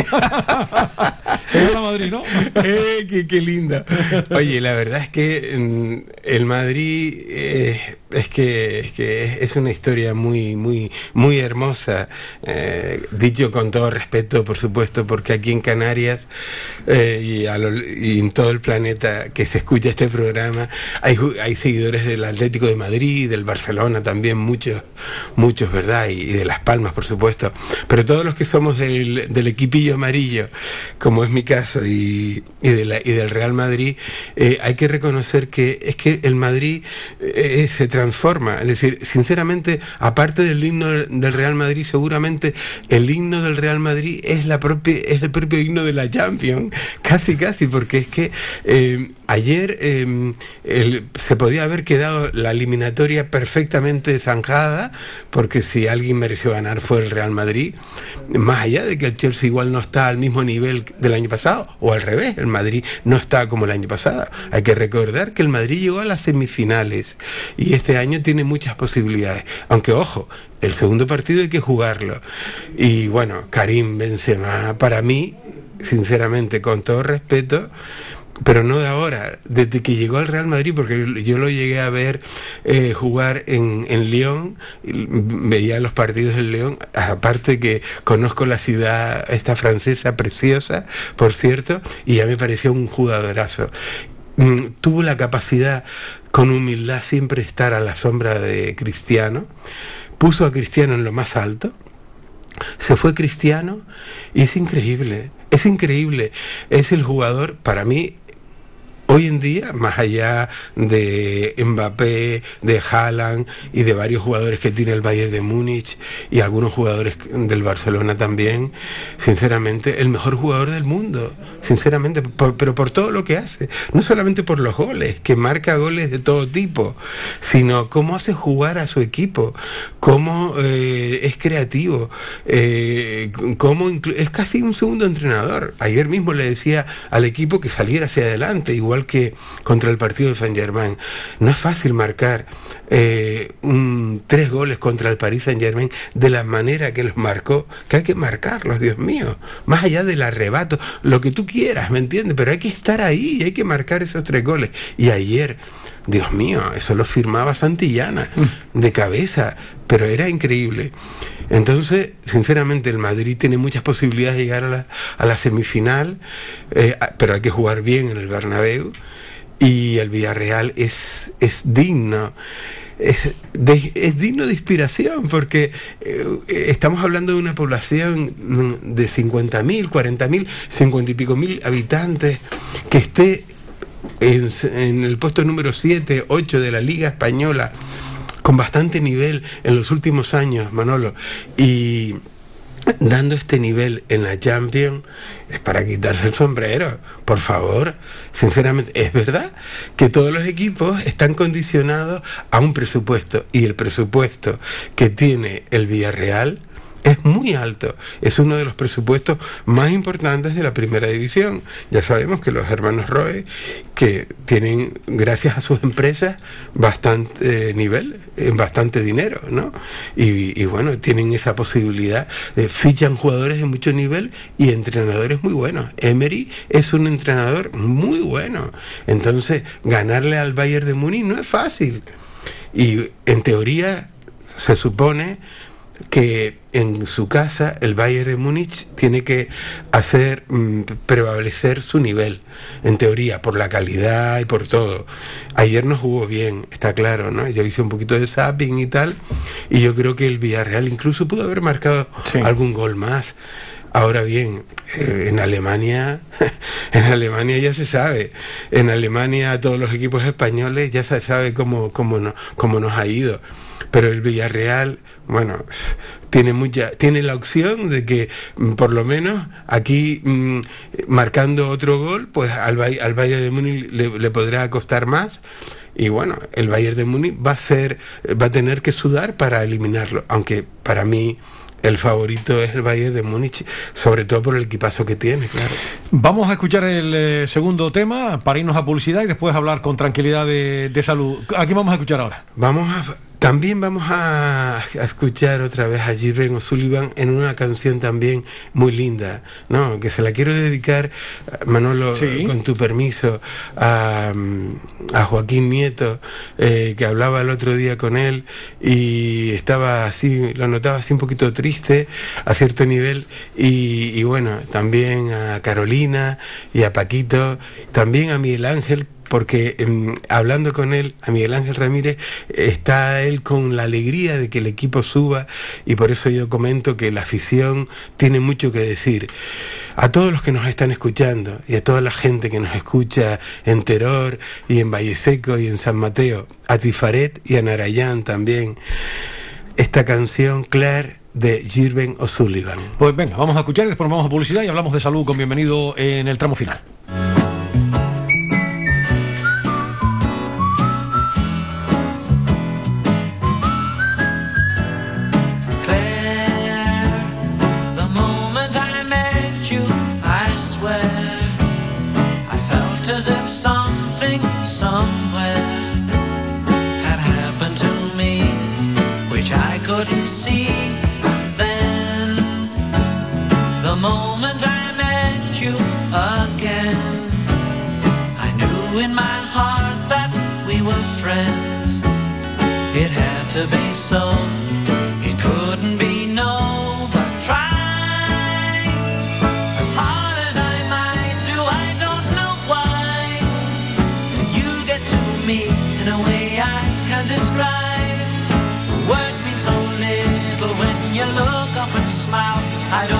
el Real Madrid, ¿no? Eh, qué, qué linda. Oye, la verdad es que mm, el Madrid eh, es que, es que es una historia muy, muy, muy hermosa. dicho con todo respeto, por supuesto, porque aquí en Canarias y, a lo- y en todo el planeta que se escucha este programa, hay, hay seguidores del Atlético de Madrid, del Barcelona también, muchos, muchos, ¿verdad? Y, y de Las Palmas, por supuesto. Pero todos los que somos del, del equipillo amarillo, como es mi caso, y, y, del Real Madrid, eh, hay que reconocer que es que el Madrid eh, se transforma. Es decir, sinceramente, aparte del himno del del Real Madrid, seguramente el himno del Real Madrid es la propia, es el propio himno de la Champions, casi casi, porque es que eh, ayer el- se podía haber quedado la eliminatoria perfectamente zanjada, porque si alguien mereció ganar fue el Real Madrid, más allá de que el Chelsea igual no está al mismo nivel del año pasado, o al revés, el Madrid no está como el año pasado. Hay que recordar que el Madrid llegó a las semifinales y este año tiene muchas posibilidades, aunque ojo, el segundo partido hay que jugarlo. Y bueno, Karim Benzema, para mí, sinceramente, con todo respeto, pero no de ahora, desde que llegó al Real Madrid, porque yo lo llegué a ver eh, jugar en, en y veía los partidos del Lyon, aparte que conozco la ciudad esta francesa preciosa, por cierto, y ya me pareció un jugadorazo. Mm, Tuvo la capacidad con humildad siempre estar a la sombra de Cristiano, puso a Cristiano en lo más alto, se fue Cristiano y es increíble, es increíble. Es el jugador, para mí, hoy en día, más allá de Mbappé, de Haaland y de varios jugadores que tiene el Bayern de Múnich y algunos jugadores del Barcelona también, sinceramente, el mejor jugador del mundo, sinceramente, pero por todo lo que hace, no solamente por los goles, que marca goles de todo tipo, sino cómo hace jugar a su equipo, cómo eh, es creativo, eh, cómo es casi un segundo entrenador. Ayer mismo le decía al equipo que saliera hacia adelante, igual que contra el partido de Saint Germain. No es fácil marcar eh, un- tres goles contra el Paris Saint Germain de la manera que los marcó, que hay que marcarlos, Dios mío, más allá del arrebato, lo que tú quieras, ¿me entiendes? Pero hay que estar ahí y hay que marcar esos tres goles. Y ayer, Dios mío, eso lo firmaba Santillana, de cabeza, pero era increíble. Entonces, sinceramente, el Madrid tiene muchas posibilidades de llegar a la, a la semifinal, eh, pero hay que jugar bien en el Bernabéu y el Villarreal es, es digno. Es, de- es digno de inspiración porque eh, estamos hablando de una población de 50.000, 40.000, 50 y pico mil habitantes que esté en, en el puesto número 7, 8 de la Liga Española con bastante nivel en los últimos años, Manolo. Y dando este nivel en la Champions es para quitarse el sombrero, por favor. Sinceramente, es verdad que todos los equipos están condicionados a un presupuesto y el presupuesto que tiene el Villarreal es muy alto. Es uno de los presupuestos más importantes de la primera división. Ya sabemos que los hermanos Roe, que tienen, gracias a sus empresas, bastante nivel, eh, bastante dinero, ¿no? Y, bueno, tienen esa posibilidad. de fichan jugadores de mucho nivel y entrenadores muy buenos. Emery es un entrenador muy bueno. Entonces, ganarle al Bayern de Múnich no es fácil. Y en teoría se supone que en su casa el Bayern de Múnich tiene que hacer mm, prevalecer su nivel, en teoría, por la calidad y por todo. Ayer no jugó bien, está claro, ¿no? Yo hice un poquito de zapping y tal, y yo creo que el Villarreal incluso pudo haber marcado algún gol más. Ahora bien, eh, en Alemania, en Alemania ya se sabe. En Alemania todos los equipos españoles ya se sabe cómo, cómo, no, cómo nos ha ido. Pero el Villarreal bueno, tiene mucha, tiene la opción de que mm, por lo menos aquí mm, marcando otro gol, pues al, al Bayern de Múnich le, podrá costar más. Y bueno, el Bayern de Múnich va a ser, va a tener que sudar para eliminarlo, aunque para mí el favorito es el Bayern de Múnich, sobre todo por el equipazo que tiene, claro. Vamos a escuchar el eh, segundo tema para irnos a publicidad y después hablar con tranquilidad de, de salud. Aquí vamos a escuchar ahora. Vamos a también vamos a, escuchar otra vez a Jirren O'Sullivan en una canción también muy linda, ¿no? Que se la quiero dedicar, Manolo, con tu permiso, a, Joaquín Nieto, eh, que hablaba el otro día con él y estaba así, lo notaba así un poquito triste a cierto nivel. Y, y bueno, también a Carolina y a Paquito, también a Miguel Ángel, porque em, hablando con él, a Miguel Ángel Ramírez, está él con la alegría de que el equipo suba y por eso yo comento que la afición tiene mucho que decir. A todos los que nos están escuchando y a toda la gente que nos escucha en Teror y en Valle Seco y en San Mateo, a Tifaret y a Narayán también, esta canción Claire de Jirven O'Sullivan. Pues venga, vamos a escuchar, después vamos a publicidad y hablamos de salud con bienvenido en el tramo final. I don't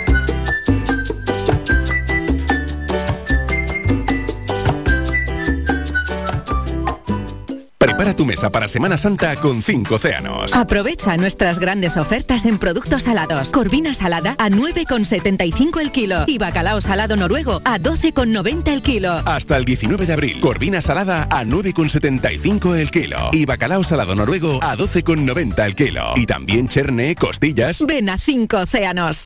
Prepara tu mesa para Semana Santa con 5 océanos. Aprovecha nuestras grandes ofertas en productos salados. Corvina salada a 9,75 el kilo y bacalao salado noruego a 12,90 el kilo. Hasta el 19 de abril, corvina salada a 9,75 el kilo y bacalao salado noruego a 12,90 el kilo. Y también cherne, costillas. Ven a 5 océanos.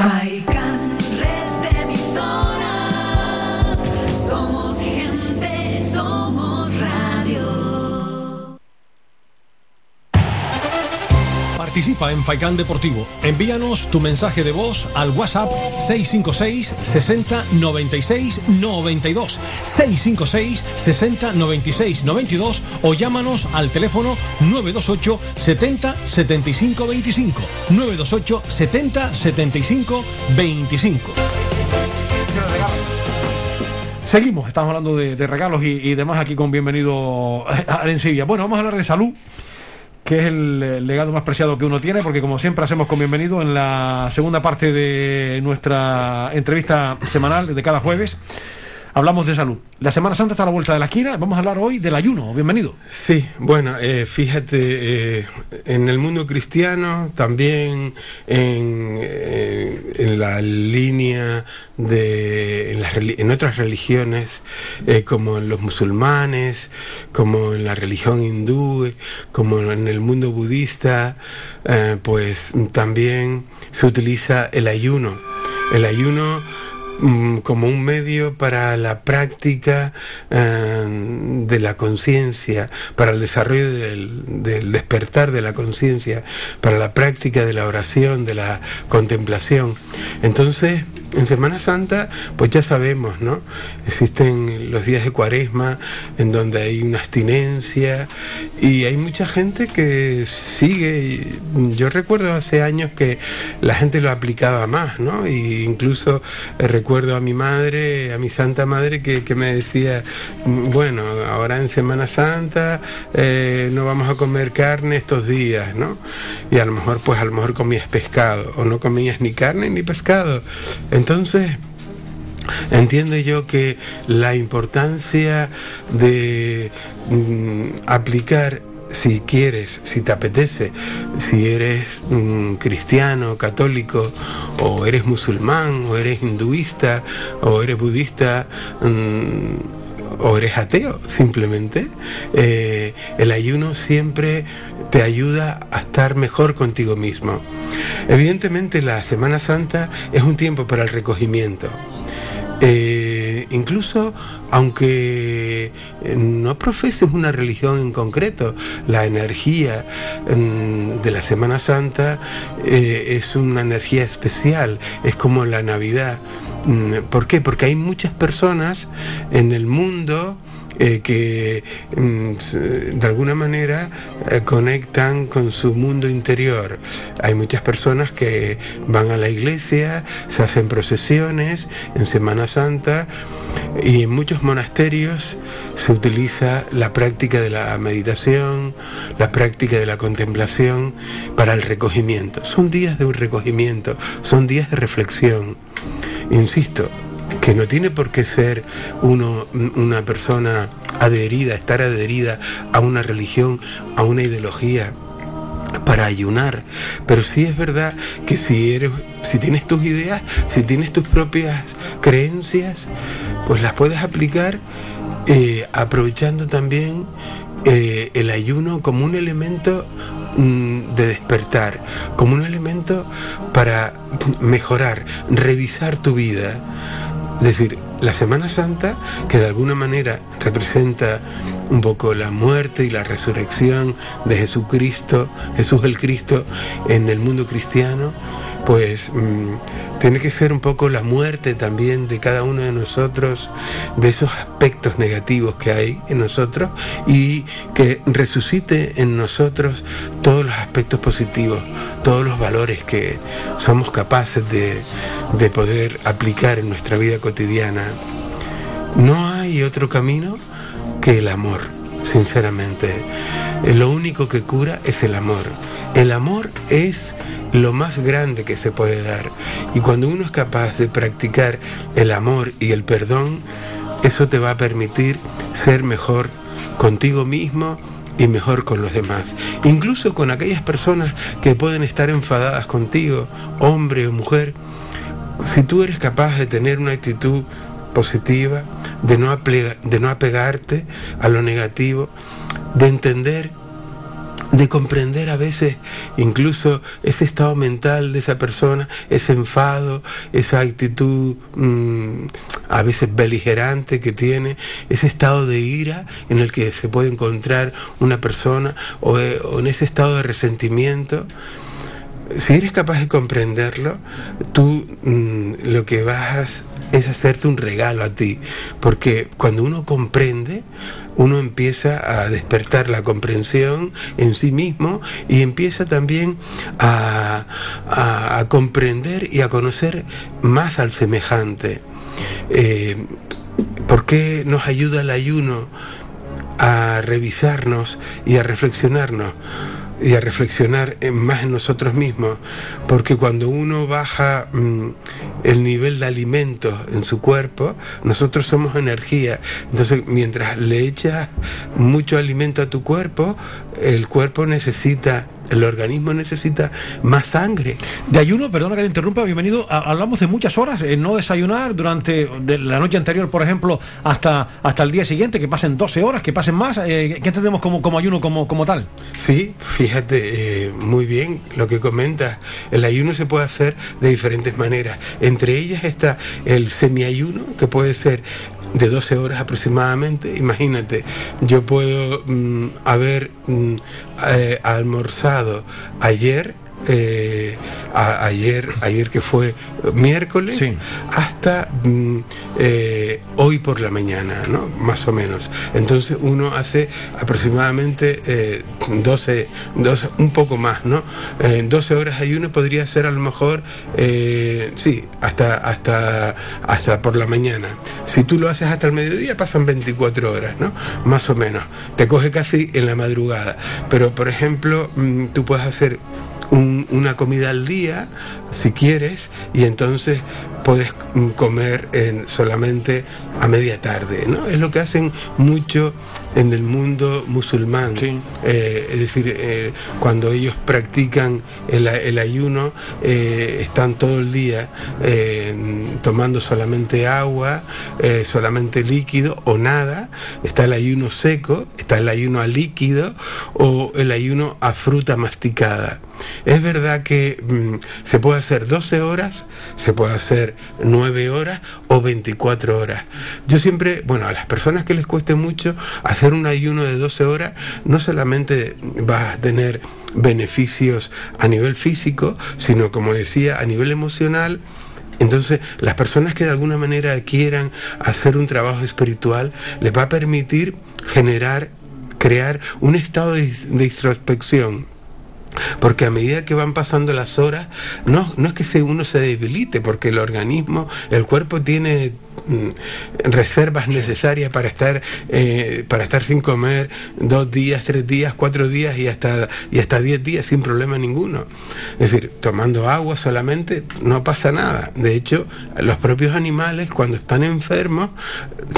Faikan, En Faikán Deportivo. Envíanos tu mensaje de voz al WhatsApp 656 60 96 92. 656 60 96 92 o llámanos al teléfono 928 70 75 25. 928 70 75 25. Seguimos, estamos hablando de, regalos y, demás aquí con bienvenido a Arencibia. Bueno, vamos a hablar de salud que es el legado más preciado que uno tiene, porque como siempre hacemos con bienvenido en la segunda parte de nuestra entrevista semanal de cada jueves, hablamos de salud. La Semana Santa está a la vuelta de la esquina, vamos a hablar hoy del ayuno, bienvenido. Sí, bueno, eh, fíjate, eh, en el mundo cristiano, también en, eh, en la línea de, en, las en otras religiones, eh, como en los musulmanes, como en la religión hindú, como en el mundo budista, pues también se utiliza el ayuno. El ayuno como un medio para la práctica eh, de la conciencia, para el desarrollo del, despertar de la conciencia, para la práctica de la oración, de la contemplación. Entonces, en Semana Santa, pues ya sabemos, ¿no? Existen los días de cuaresma en donde hay una abstinencia y hay mucha gente que sigue. Yo recuerdo hace años que la gente lo aplicaba más, ¿no? Y incluso eh, a mi madre, a mi santa madre, que, me decía, "Mm, bueno, ahora en Semana Santa eh, no vamos a comer carne estos días, ¿no? Y a lo mejor, pues a lo mejor comías pescado o no comías ni carne ni pescado. Entonces, entiendo yo que la importancia de mm, aplicar si quieres, si te apetece, si eres mm, cristiano, católico, o eres musulmán, o eres hinduista, o eres budista, mm, o eres ateo simplemente, eh, el ayuno siempre te ayuda a estar mejor contigo mismo. Evidentemente la Semana Santa es un tiempo para el recogimiento. Eh, incluso aunque eh, no profeses una religión en concreto, la energía mm, de la Semana Santa eh, es una energía especial, es como la Navidad. Mm, ¿Por qué? Porque hay muchas personas en el mundo eh, que mm, de alguna manera eh, conectan con su mundo interior. Hay muchas personas que van a la iglesia, se hacen procesiones en Semana Santa y en muchos monasterios se utiliza la práctica de la meditación, la práctica de la contemplación para el recogimiento. Son días de un recogimiento, son días de reflexión. Insisto, que no tiene por qué ser uno una persona adherida, estar adherida a una religión, a una ideología para ayunar, pero sí es verdad que si eres si tienes tus ideas, si tienes tus propias creencias, pues las puedes aplicar eh, aprovechando también eh, el ayuno como un elemento mm, de despertar, como un elemento para mejorar, revisar tu vida. Es decir, la Semana Santa, que de alguna manera representa un poco la muerte y la resurrección de Jesucristo, Jesús el Cristo en el mundo cristiano, pues mm, tiene que ser un poco la muerte también de cada uno de nosotros, de esos aspectos negativos que hay en nosotros y que resucite en nosotros todos los aspectos positivos, todos los valores que somos capaces de, de poder aplicar en nuestra vida cotidiana. No hay otro camino que el amor, sinceramente. Lo único que cura es el amor. El amor es lo más grande que se puede dar. Y cuando uno es capaz de practicar el amor y el perdón, eso te va a permitir ser mejor contigo mismo y mejor con los demás. Incluso con aquellas personas que pueden estar enfadadas contigo, hombre o mujer, si tú eres capaz de tener una actitud positiva, de no, de no apegarte a lo negativo, de entender, de comprender a veces incluso ese estado mental de esa persona, ese enfado, esa actitud mm, a veces beligerante que tiene, ese estado de ira en el que se puede encontrar una persona o, eh, o en ese estado de resentimiento si eres capaz de comprenderlo, tú mm, lo que vas es hacerte un regalo a ti, porque cuando uno comprende, uno empieza a despertar la comprensión en sí mismo y empieza también a, a- a comprender y a conocer más al semejante. Eh, ¿Por qué nos ayuda el ayuno a revisarnos y a reflexionarnos? Y a reflexionar en- más en nosotros mismos, porque cuando uno baja mm, el nivel de alimentos en su cuerpo, nosotros somos energía. Entonces, mientras le echas mucho alimento a tu cuerpo, el cuerpo necesita, el organismo necesita más sangre. De ayuno, perdona que te interrumpa, bienvenido. Ha- Hablamos de muchas horas, eh, no desayunar durante de la noche anterior, por ejemplo, hasta, hasta el día siguiente, que pasen 12 horas, que pasen más. Eh, ¿Qué entendemos como, como ayuno como, como tal? Sí, fíjate, eh, muy bien lo que comentas. El ayuno se puede hacer de diferentes maneras. Entre ellas está el semiayuno, que puede ser de 12 horas aproximadamente. Imagínate, yo puedo mm, haber mm, eh, almorzado ayer. Eh, a- ayer, ayer que fue miércoles, hasta mm, eh, hoy por la mañana, ¿no? Más o menos. Entonces uno hace aproximadamente eh, 12, 12, un poco más, ¿no? Eh, 12 horas ayuno podría ser a lo mejor, eh, sí, hasta, hasta, hasta por la mañana. Si tú lo haces hasta el mediodía, pasan 24 horas, ¿no? Más o menos. Te coge casi en la madrugada. Pero, por ejemplo, mm, tú puedes hacer un- una comida al día, si quieres, y entonces puedes comer en- solamente a media tarde, ¿no? Es lo que hacen mucho en el mundo musulmán. Eh, es decir, eh, cuando ellos practican el, el ayuno, eh, están todo el día tomando solamente agua, solamente líquido o nada. Está el ayuno seco, está el ayuno a líquido o el ayuno a fruta masticada. Es verdad que mm, se puede hacer 12 horas, se puede hacer 9 horas o 24 horas. Yo siempre, bueno, a las personas que les cueste mucho hacer un ayuno de 12 horas, no solamente vas a tener beneficios a nivel físico, sino como decía, a nivel emocional, Entonces, las personas que de alguna manera quieran hacer un trabajo espiritual, les va a permitir generar, crear un estado de, de introspección. Porque a medida que van pasando las horas, no, no es que uno se debilite, porque el organismo, el cuerpo tiene reservas necesarias para estar eh, para estar sin comer dos días, tres días, cuatro días y hasta y hasta diez días sin problema ninguno. Es decir, tomando agua solamente no pasa nada. De hecho, los propios animales cuando están enfermos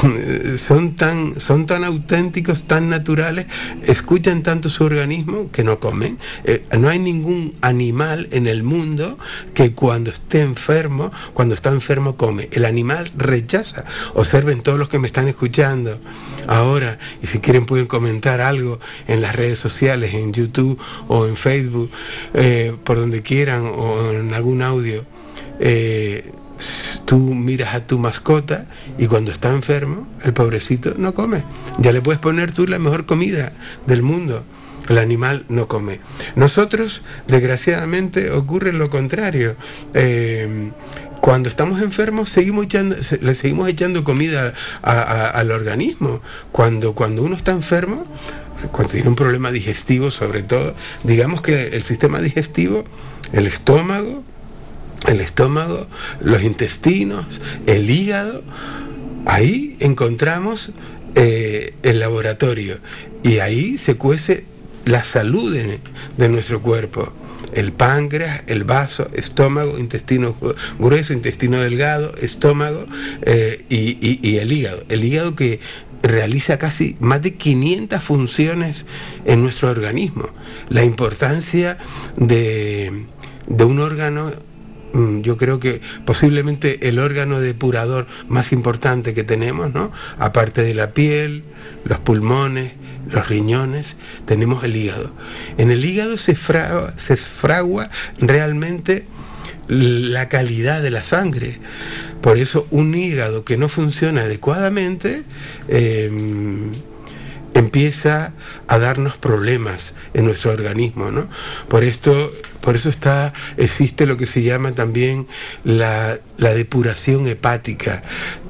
eh, son tan son tan auténticos, tan naturales, escuchan tanto su organismo que no comen. Eh, no hay ningún animal en el mundo que cuando esté enfermo, cuando está enfermo come. El animal rechaza. Observen todos los que me están escuchando ahora y si quieren pueden comentar algo en las redes sociales, en YouTube o en Facebook, eh, por donde quieran o en algún audio. Eh, tú miras a tu mascota y cuando está enfermo, el pobrecito no come. Ya le puedes poner tú la mejor comida del mundo. El animal no come. Nosotros, desgraciadamente, ocurre lo contrario. Eh, cuando estamos enfermos seguimos echando, le seguimos echando comida al organismo. Cuando, cuando uno está enfermo, cuando tiene un problema digestivo sobre todo, digamos que el sistema digestivo, el estómago, el estómago, los intestinos, el hígado, ahí encontramos eh, el laboratorio y ahí se cuece la salud de nuestro cuerpo. El páncreas, el vaso, estómago, intestino grueso, intestino delgado, estómago eh, y, y- y el hígado. El hígado que realiza casi más de 500 funciones en nuestro organismo. La importancia de, de un órgano mm, yo creo que posiblemente el órgano depurador más importante que tenemos, ¿no? Aparte de la piel, los pulmones, los riñones, tenemos el hígado. En el hígado se fragua, realmente la calidad de la sangre. Por eso un hígado que no funciona adecuadamente eh, empieza a darnos problemas en nuestro organismo, ¿no? Por esto, por eso está, existe lo que se llama también la, la depuración hepática,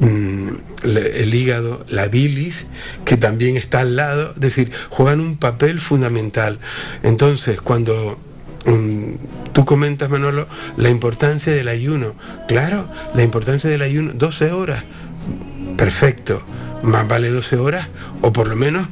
Mm, el hígado, la bilis, que también está al lado, es decir, juegan un papel fundamental. Entonces, cuando mm, tú comentas, Manolo, la importancia del ayuno, claro, la importancia del ayuno, 12 horas, perfecto, más vale 12 horas o por lo menos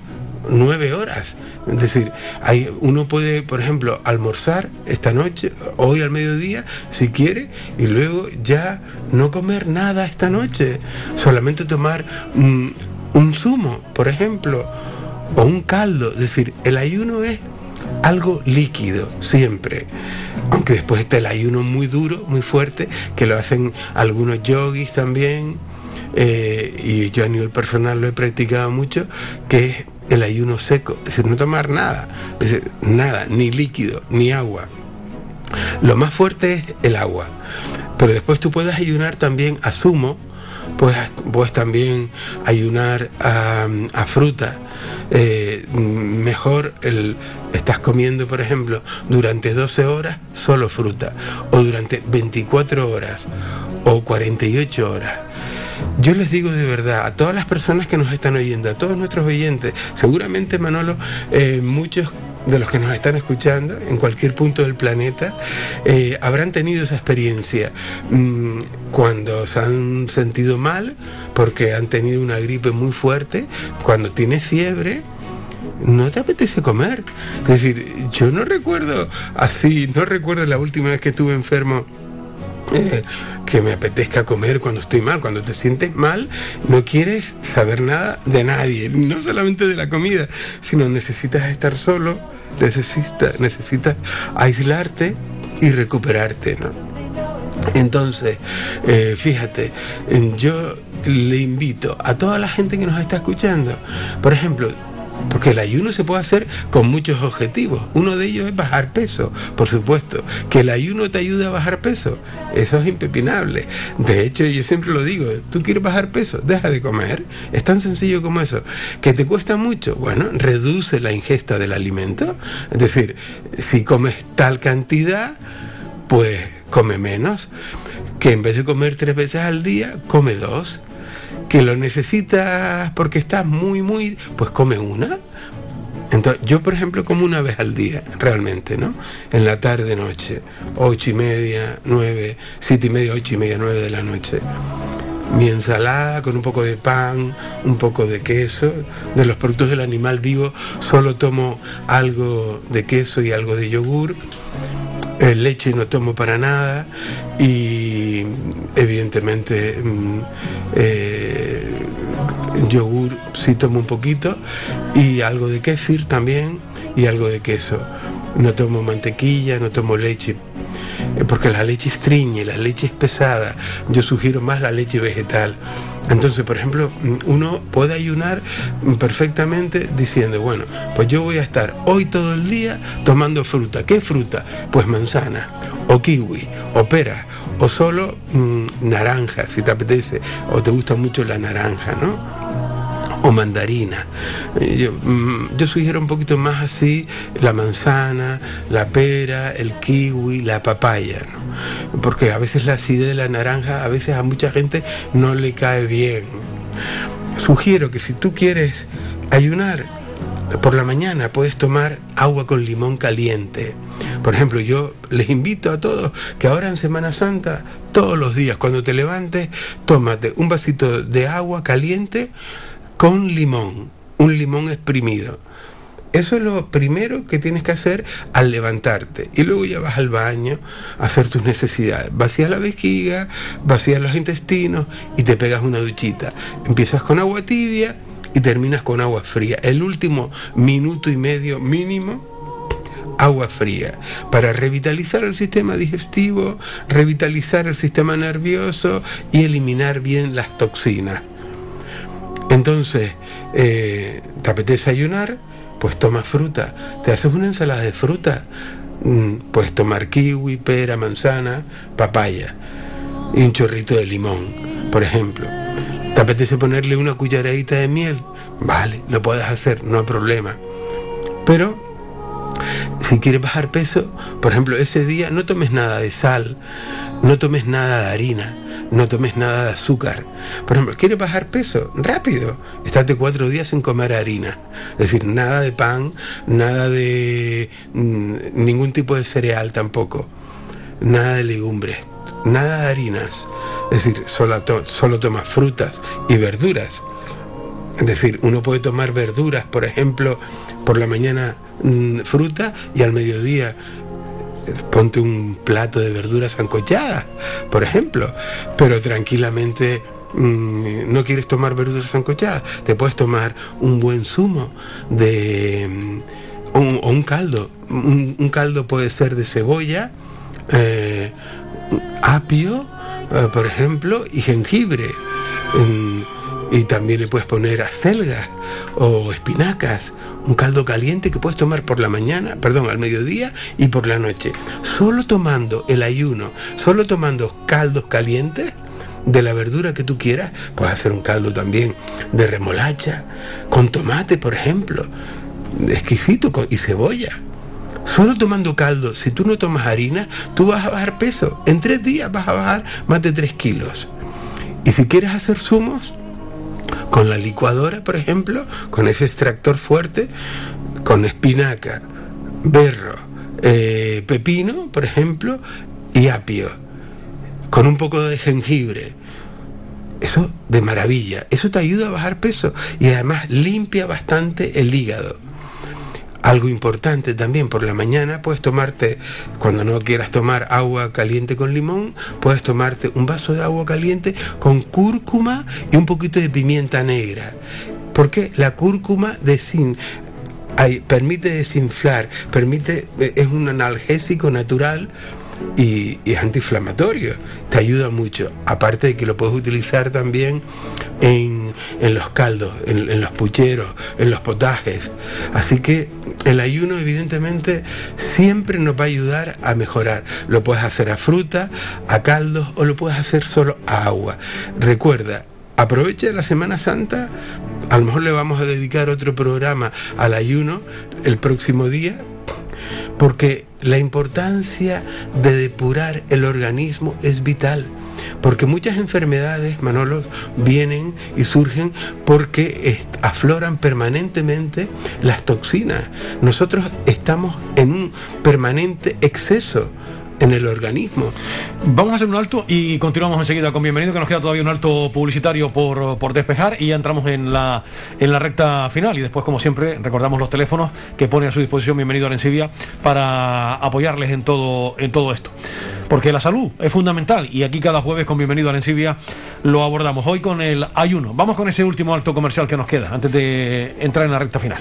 9 horas. Es decir, hay, uno puede, por ejemplo, almorzar esta noche, hoy al mediodía, si quiere, y luego ya no comer nada esta noche, solamente tomar mm, un zumo, por ejemplo, o un caldo. Es decir, el ayuno es algo líquido, siempre. Aunque después está el ayuno muy duro, muy fuerte, que lo hacen algunos yogis también, eh, y yo a nivel personal lo he practicado mucho, que es el ayuno seco, es decir, no tomar nada, es nada, ni líquido, ni agua. Lo más fuerte es el agua, pero después tú puedes ayunar también a zumo, puedes, puedes también ayunar a, a fruta. Eh, mejor el, estás comiendo, por ejemplo, durante 12 horas solo fruta, o durante 24 horas, o 48 horas. Yo les digo de verdad, a todas las personas que nos están oyendo, a todos nuestros oyentes, seguramente Manolo, eh, muchos de los que nos están escuchando en cualquier punto del planeta eh, habrán tenido esa experiencia mm, cuando se han sentido mal porque han tenido una gripe muy fuerte, cuando tienes fiebre, no te apetece comer. Es decir, yo no recuerdo así, no recuerdo la última vez que estuve enfermo que me apetezca comer cuando estoy mal. Cuando te sientes mal, no quieres saber nada de nadie, no solamente de la comida, sino necesitas estar solo, necesitas, necesitas aislarte y recuperarte, ¿no? Entonces, eh, fíjate, yo le invito a toda la gente que nos está escuchando, por ejemplo, porque el ayuno se puede hacer con muchos objetivos. Uno de ellos es bajar peso, por supuesto. Que el ayuno te ayude a bajar peso, eso es impepinable. De hecho, yo siempre lo digo, tú quieres bajar peso, deja de comer. Es tan sencillo como eso. Que te cuesta mucho, bueno, reduce la ingesta del alimento. Es decir, si comes tal cantidad, pues come menos. que en vez de comer tres veces al día, come dos. Que lo necesitas porque estás muy, muy, pues come una. Entonces, yo, por ejemplo, como una vez al día, realmente, ¿no? En la tarde, noche, ocho y media, nueve, siete y media, ocho y media, nueve de la noche. Mi ensalada con un poco de pan, un poco de queso. De los productos del animal vivo, solo tomo algo de queso y algo de yogur. Eh, leche no tomo para nada y evidentemente mm, eh, yogur sí tomo un poquito y algo de kéfir también y algo de queso. No tomo mantequilla, no tomo leche, eh, porque la leche estriñe, la leche es pesada. Yo sugiero más la leche vegetal. Entonces, por ejemplo, mm, uno puede ayunar perfectamente diciendo, bueno, pues yo voy a estar hoy todo el día tomando fruta. ¿Qué fruta? Pues manzana, o kiwi, o pera, o solo mm, naranja, si te apetece, o te gusta mucho la naranja, ¿no? O mandarina. Yo, mm, yo sugiero un poquito más así la manzana, la pera, el kiwi, la papaya, porque a veces la acidez de la naranja a veces a mucha gente no le cae bien. Sugiero que si tú quieres ayunar por la mañana puedes tomar agua con limón caliente. Por ejemplo, yo les invito a todos que ahora en Semana Santa, todos los días, cuando te levantes, tómate un vasito de agua caliente con limón, un limón exprimido. Eso es lo primero que tienes que hacer al levantarte. Y luego ya vas al baño a hacer tus necesidades. Vacías la vejiga, vacías los intestinos y te pegas una duchita. Empiezas con agua tibia y terminas con agua fría. El último minuto y medio mínimo agua fría para revitalizar el sistema digestivo, revitalizar el sistema nervioso y eliminar bien las toxinas. Entonces, eh, ¿te apetece ayunar? Pues toma fruta. ¿Te haces una ensalada de fruta? Puedes tomar kiwi, pera, manzana, papaya y un chorrito de limón, por ejemplo. ¿Te apetece ponerle una cucharadita de miel? Vale, lo puedes hacer, no hay problema. Pero si quieres bajar peso, por ejemplo, ese día no tomes nada de sal, no tomes nada de harina, no tomes nada de azúcar. Por ejemplo, ¿quieres bajar peso? Rápido. Estate cuatro días sin comer harina. Es decir, nada de pan, nada de mm, ningún tipo de cereal tampoco. Nada de legumbres, nada de harinas. Es decir, solo, to- solo tomas frutas y verduras. Es decir, uno puede tomar verduras, por ejemplo, por la mañana mm, fruta y al mediodía ponte un plato de verduras sancochadas, por ejemplo, pero tranquilamente mm, no quieres tomar verduras sancochadas, te puedes tomar un buen zumo de mm, un, caldo. Un, un caldo puede ser de cebolla, eh, apio, eh, por ejemplo, y jengibre. Mm, y también le puedes poner acelgas o espinacas, un caldo caliente que puedes tomar por la mañana, perdón, al mediodía y por la noche. Solo tomando el ayuno, solo tomando caldos calientes de la verdura que tú quieras, puedes hacer un caldo también de remolacha, con tomate, por ejemplo, exquisito, y cebolla. Solo tomando caldo, si tú no tomas harina, tú vas a bajar peso. En tres días vas a bajar más de 3 kilos. Y si quieres hacer zumos, con la licuadora, por ejemplo, con ese extractor fuerte, con espinaca, berro, eh, pepino, por ejemplo, y apio, con un poco de jengibre. Eso de maravilla. Eso te ayuda a bajar peso y además limpia bastante el hígado. Algo importante también, por la mañana puedes tomarte, cuando no quieras tomar agua caliente con limón, puedes tomarte un vaso de agua caliente con cúrcuma y un poquito de pimienta negra. Porque la cúrcuma desin- permite desinflar, permite, eh, es un analgésico natural y, es antiinflamatorio. Te ayuda mucho. Aparte de que lo puedes utilizar también en, en los caldos, en, en los pucheros, en los potajes. Así que el ayuno evidentemente siempre nos va a ayudar a mejorar. Lo puedes hacer a fruta, a caldos o lo puedes hacer solo a agua. Recuerda, aprovecha la Semana Santa. A lo mejor le vamos a dedicar otro programa al ayuno el próximo día, porque la importancia de depurar el organismo es vital. Porque muchas enfermedades, Manolo, vienen y surgen porque afloran permanentemente las toxinas. Nosotros estamos en un permanente exceso en el organismo. Vamos a hacer un alto y continuamos enseguida con bienvenido, que nos queda todavía un alto publicitario por, por despejar y ya entramos en la, en la recta final y después, como siempre, recordamos los teléfonos que pone a su disposición bienvenido a Arencibia para apoyarles en todo, en todo esto. Porque la salud es fundamental y aquí cada jueves con bienvenido a Arencibia lo abordamos. Hoy con el ayuno. Vamos con ese último alto comercial que nos queda antes de entrar en la recta final.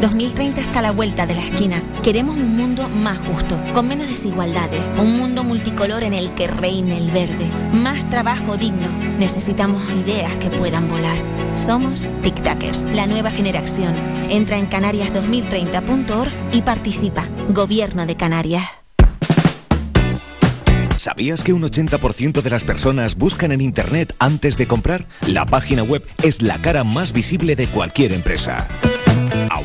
2030 está a la vuelta de la esquina. Queremos un mundo más justo, con menos desigualdades, un mundo multicolor en el que reine el verde, más trabajo digno. Necesitamos ideas que puedan volar. Somos Tic Tacers, la nueva generación. Entra en canarias2030.org y participa. Gobierno de Canarias. ¿Sabías que un 80% de las personas buscan en Internet antes de comprar? La página web es la cara más visible de cualquier empresa.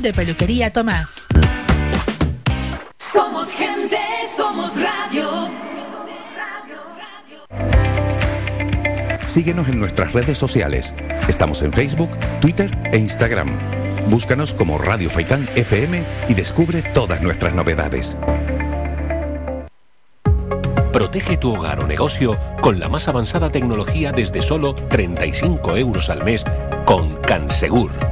de Peluquería Tomás. Somos gente, somos radio. Síguenos en nuestras redes sociales. Estamos en Facebook, Twitter e Instagram. Búscanos como Radio Faikán FM y descubre todas nuestras novedades. Protege tu hogar o negocio con la más avanzada tecnología desde solo 35 euros al mes con Cansegur.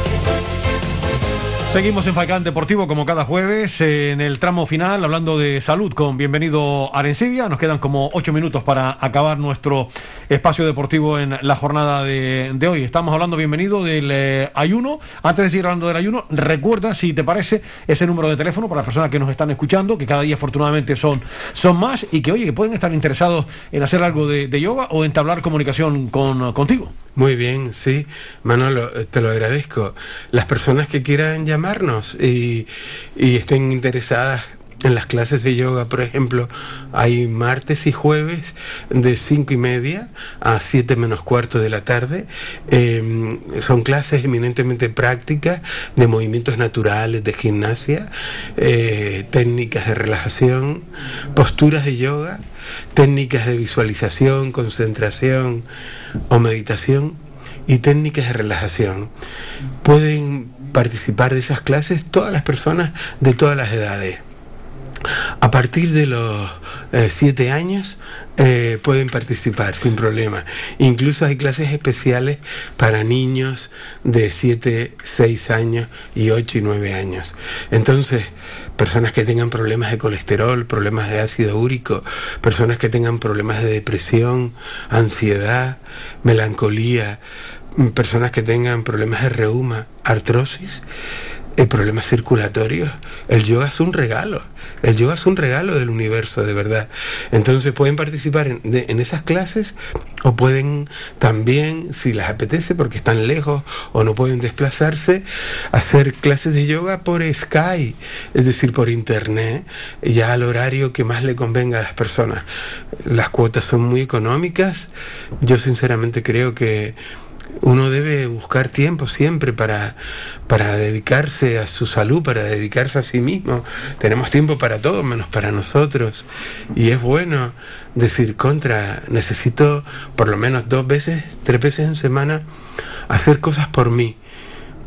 Seguimos en Faikán Deportivo como cada jueves en el tramo final hablando de salud con bienvenido Arencibia. Nos quedan como ocho minutos para acabar nuestro espacio deportivo en la jornada de, de hoy. Estamos hablando bienvenido del eh, ayuno. Antes de seguir hablando del ayuno, recuerda si te parece ese número de teléfono para las personas que nos están escuchando, que cada día afortunadamente son, son más y que oye, que pueden estar interesados en hacer algo de, de yoga o entablar comunicación con, contigo. Muy bien, sí. Manolo, eh, te lo agradezco. Las personas que quieran y, y estén interesadas en las clases de yoga, por ejemplo, hay martes y jueves de cinco y media a siete menos cuarto de la tarde. Eh, son clases eminentemente prácticas de movimientos naturales, de gimnasia, eh, técnicas de relajación, posturas de yoga, técnicas de visualización, concentración o meditación y técnicas de relajación. Pueden participar de esas clases todas las personas de todas las edades. a partir de los eh, siete años eh, pueden participar sin problema. Incluso hay clases especiales para niños de 7, 6 años y 8 y 9 años. Entonces, personas que tengan problemas de colesterol, problemas de ácido úrico, personas que tengan problemas de depresión, ansiedad, melancolía, mm, personas que tengan problemas de reuma, artrosis, problemas circulatorios, el yoga es un regalo. El yoga es un regalo del universo, de verdad. Entonces pueden participar en, de- en esas clases o pueden también, si les apetece, porque están lejos o no pueden desplazarse, hacer clases de yoga por Sky, es decir, por internet, ya al horario que más le convenga a las personas. Las cuotas son muy económicas. Yo sinceramente creo que uno debe buscar tiempo siempre para, para dedicarse a su salud, para dedicarse a sí mismo. Tenemos tiempo para todo menos para nosotros. Y es bueno decir contra, necesito por lo menos dos veces, tres veces en semana hacer cosas por mí.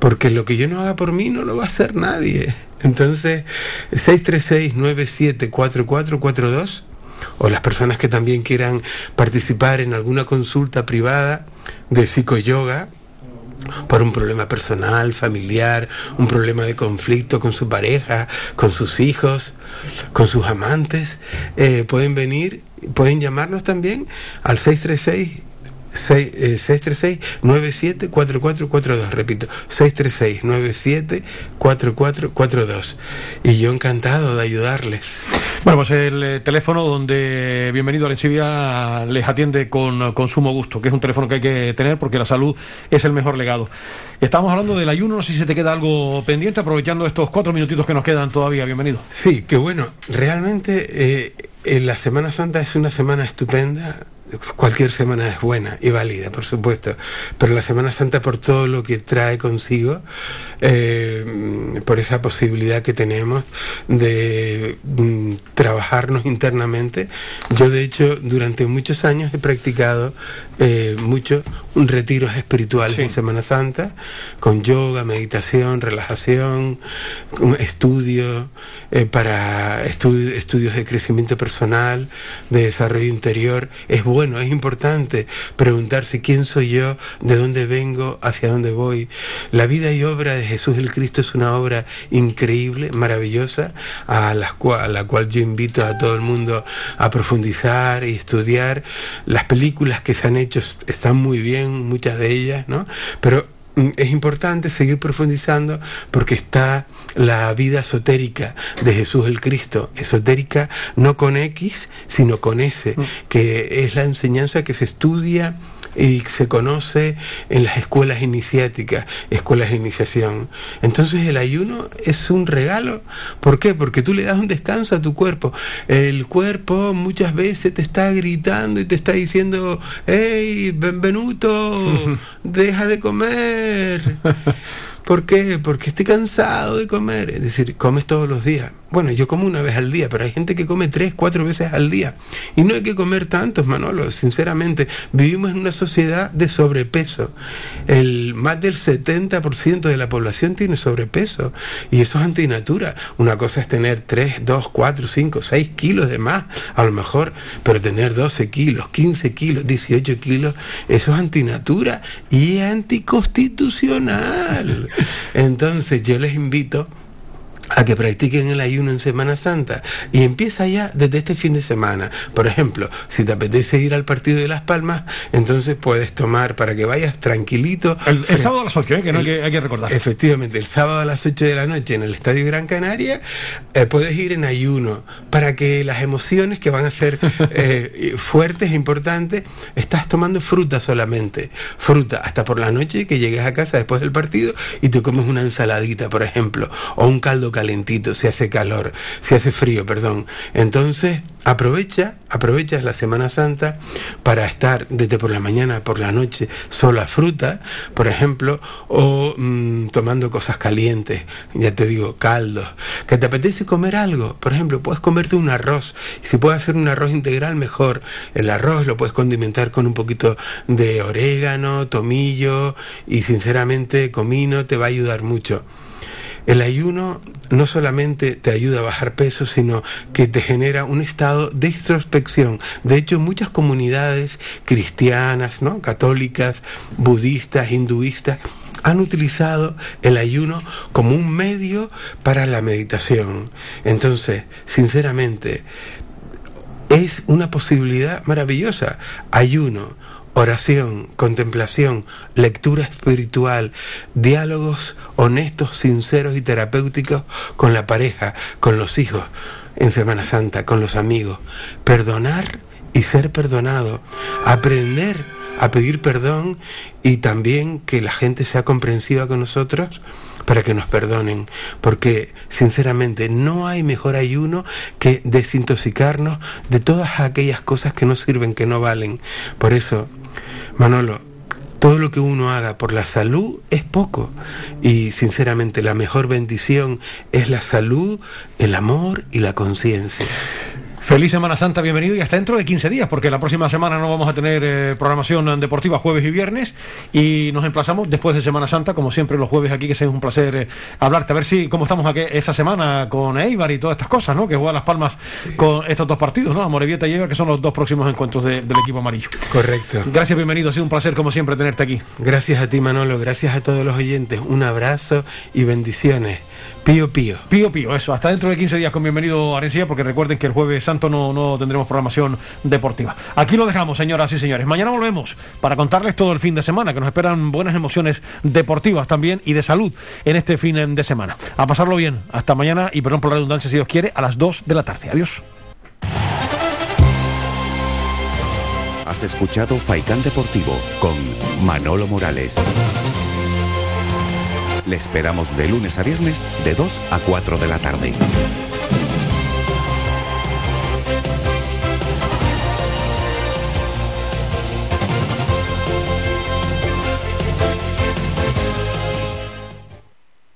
Porque lo que yo no haga por mí no lo va a hacer nadie. Entonces, 636-974442 o las personas que también quieran participar en alguna consulta privada de psicoyoga por un problema personal, familiar, un problema de conflicto con su pareja, con sus hijos, con sus amantes, eh, pueden venir, pueden llamarnos también al 636 seis- eh, 636-974442, repito, 636-974442. Y yo encantado de ayudarles. Bueno, pues el eh, teléfono donde Bienvenido a Lensivia les atiende con, con sumo gusto, que es un teléfono que hay que tener porque la salud es el mejor legado. Estamos hablando del ayuno, no sé si se te queda algo pendiente, aprovechando estos cuatro minutitos que nos quedan todavía. Bienvenido. Sí, que bueno, realmente eh, eh, la Semana Santa es una semana estupenda. Cualquier semana es buena y válida, por supuesto, pero la Semana Santa por todo lo que trae consigo, eh, por esa posibilidad que tenemos de mm, trabajarnos internamente. Yo de hecho durante muchos años he practicado eh, mucho retiros espirituales en Semana Santa, con yoga, meditación, relajación, estudio, eh, para estu- estudios de crecimiento personal, de desarrollo interior. Es bueno, es importante preguntarse quién soy yo, de dónde vengo, hacia dónde voy. La vida y obra de Jesús el Cristo es una obra increíble, maravillosa, a la, cua- a la cual yo invito a todo el mundo a profundizar y estudiar. Las películas que se han hecho están muy bien, muchas de ellas, ¿no? Pero mm, es importante seguir profundizando porque está la vida esotérica de Jesús el Cristo, esotérica no con X, sino con S, que es la enseñanza que se estudia y se conoce en las escuelas iniciáticas, escuelas de iniciación. Entonces el ayuno es un regalo. ¿Por qué? Porque tú le das un descanso a tu cuerpo. El cuerpo muchas veces te está gritando y te está diciendo, hey, Benvenuto, deja de comer. ¿Por qué? Porque estoy cansado de comer. Es decir, comes todos los días. Bueno, yo como una vez al día, pero hay gente que come tres, cuatro veces al día. Y no hay que comer tantos, Manolo, sinceramente. Vivimos en una sociedad de sobrepeso. El, más del 70% de la población tiene sobrepeso. Y eso es antinatura. Una cosa es tener 3, 2, 4, 5, 6 kilos de más, a lo mejor, pero tener 12 kilos, 15 kilos, 18 kilos, eso es antinatura y anticonstitucional. Entonces yo les invito a que practiquen el ayuno en Semana Santa y empieza ya desde este fin de semana. Por ejemplo, si te apetece ir al partido de Las Palmas, entonces puedes tomar para que vayas tranquilito. El, el sábado a las 8, que no hay que, hay que recordar. Efectivamente, el sábado a las 8 de la noche en el Estadio Gran Canaria eh, puedes ir en ayuno para que las emociones que van a ser eh, fuertes e importantes, estás tomando fruta solamente, fruta, hasta por la noche que llegues a casa después del partido y te comes una ensaladita, por ejemplo, o un caldo calentito, si hace calor, si hace frío, perdón. Entonces, aprovecha, aprovechas la Semana Santa para estar desde por la mañana, por la noche, sola fruta, por ejemplo, o mm, tomando cosas calientes, ya te digo, caldos. Que te apetece comer algo, por ejemplo, puedes comerte un arroz. Si puedes hacer un arroz integral, mejor. El arroz lo puedes condimentar con un poquito de orégano, tomillo y sinceramente comino te va a ayudar mucho. El ayuno no solamente te ayuda a bajar peso, sino que te genera un estado de introspección. De hecho, muchas comunidades cristianas, ¿no? católicas, budistas, hinduistas, han utilizado el ayuno como un medio para la meditación. Entonces, sinceramente, es una posibilidad maravillosa. Ayuno, oración, contemplación, lectura espiritual, diálogos honestos, sinceros y terapéuticos con la pareja, con los hijos en Semana Santa, con los amigos. Perdonar y ser perdonado. Aprender a pedir perdón y también que la gente sea comprensiva con nosotros para que nos perdonen, porque sinceramente no hay mejor ayuno que desintoxicarnos de todas aquellas cosas que no sirven, que no valen. Por eso, Manolo, todo lo que uno haga por la salud es poco. Y sinceramente la mejor bendición es la salud, el amor y la conciencia. Feliz Semana Santa, bienvenido y hasta dentro de 15 días, porque la próxima semana no vamos a tener eh, programación deportiva jueves y viernes y nos emplazamos después de Semana Santa, como siempre los jueves aquí, que es un placer eh, hablarte, a ver si cómo estamos aquí esta semana con Eibar y todas estas cosas, ¿no? Que juega Las Palmas con estos dos partidos, ¿no? Amorebieta y Eibar, que son los dos próximos encuentros del equipo amarillo. Correcto. Gracias, bienvenido, ha sido un placer como siempre tenerte aquí. Gracias a ti Manolo, gracias a todos los oyentes, un abrazo y bendiciones. Pío Pío. Pío Pío, eso. Hasta dentro de 15 días con bienvenido a Arencilla, porque recuerden que el jueves santo no, no tendremos programación deportiva. Aquí lo dejamos, señoras y señores. Mañana volvemos para contarles todo el fin de semana, que nos esperan buenas emociones deportivas también y de salud en este fin de semana. A pasarlo bien. Hasta mañana y perdón por la redundancia, si Dios quiere, a las 2 de la tarde. Adiós. Has escuchado Faikán Deportivo con Manolo Morales. Le esperamos de lunes a viernes de 2 a 4 de la tarde.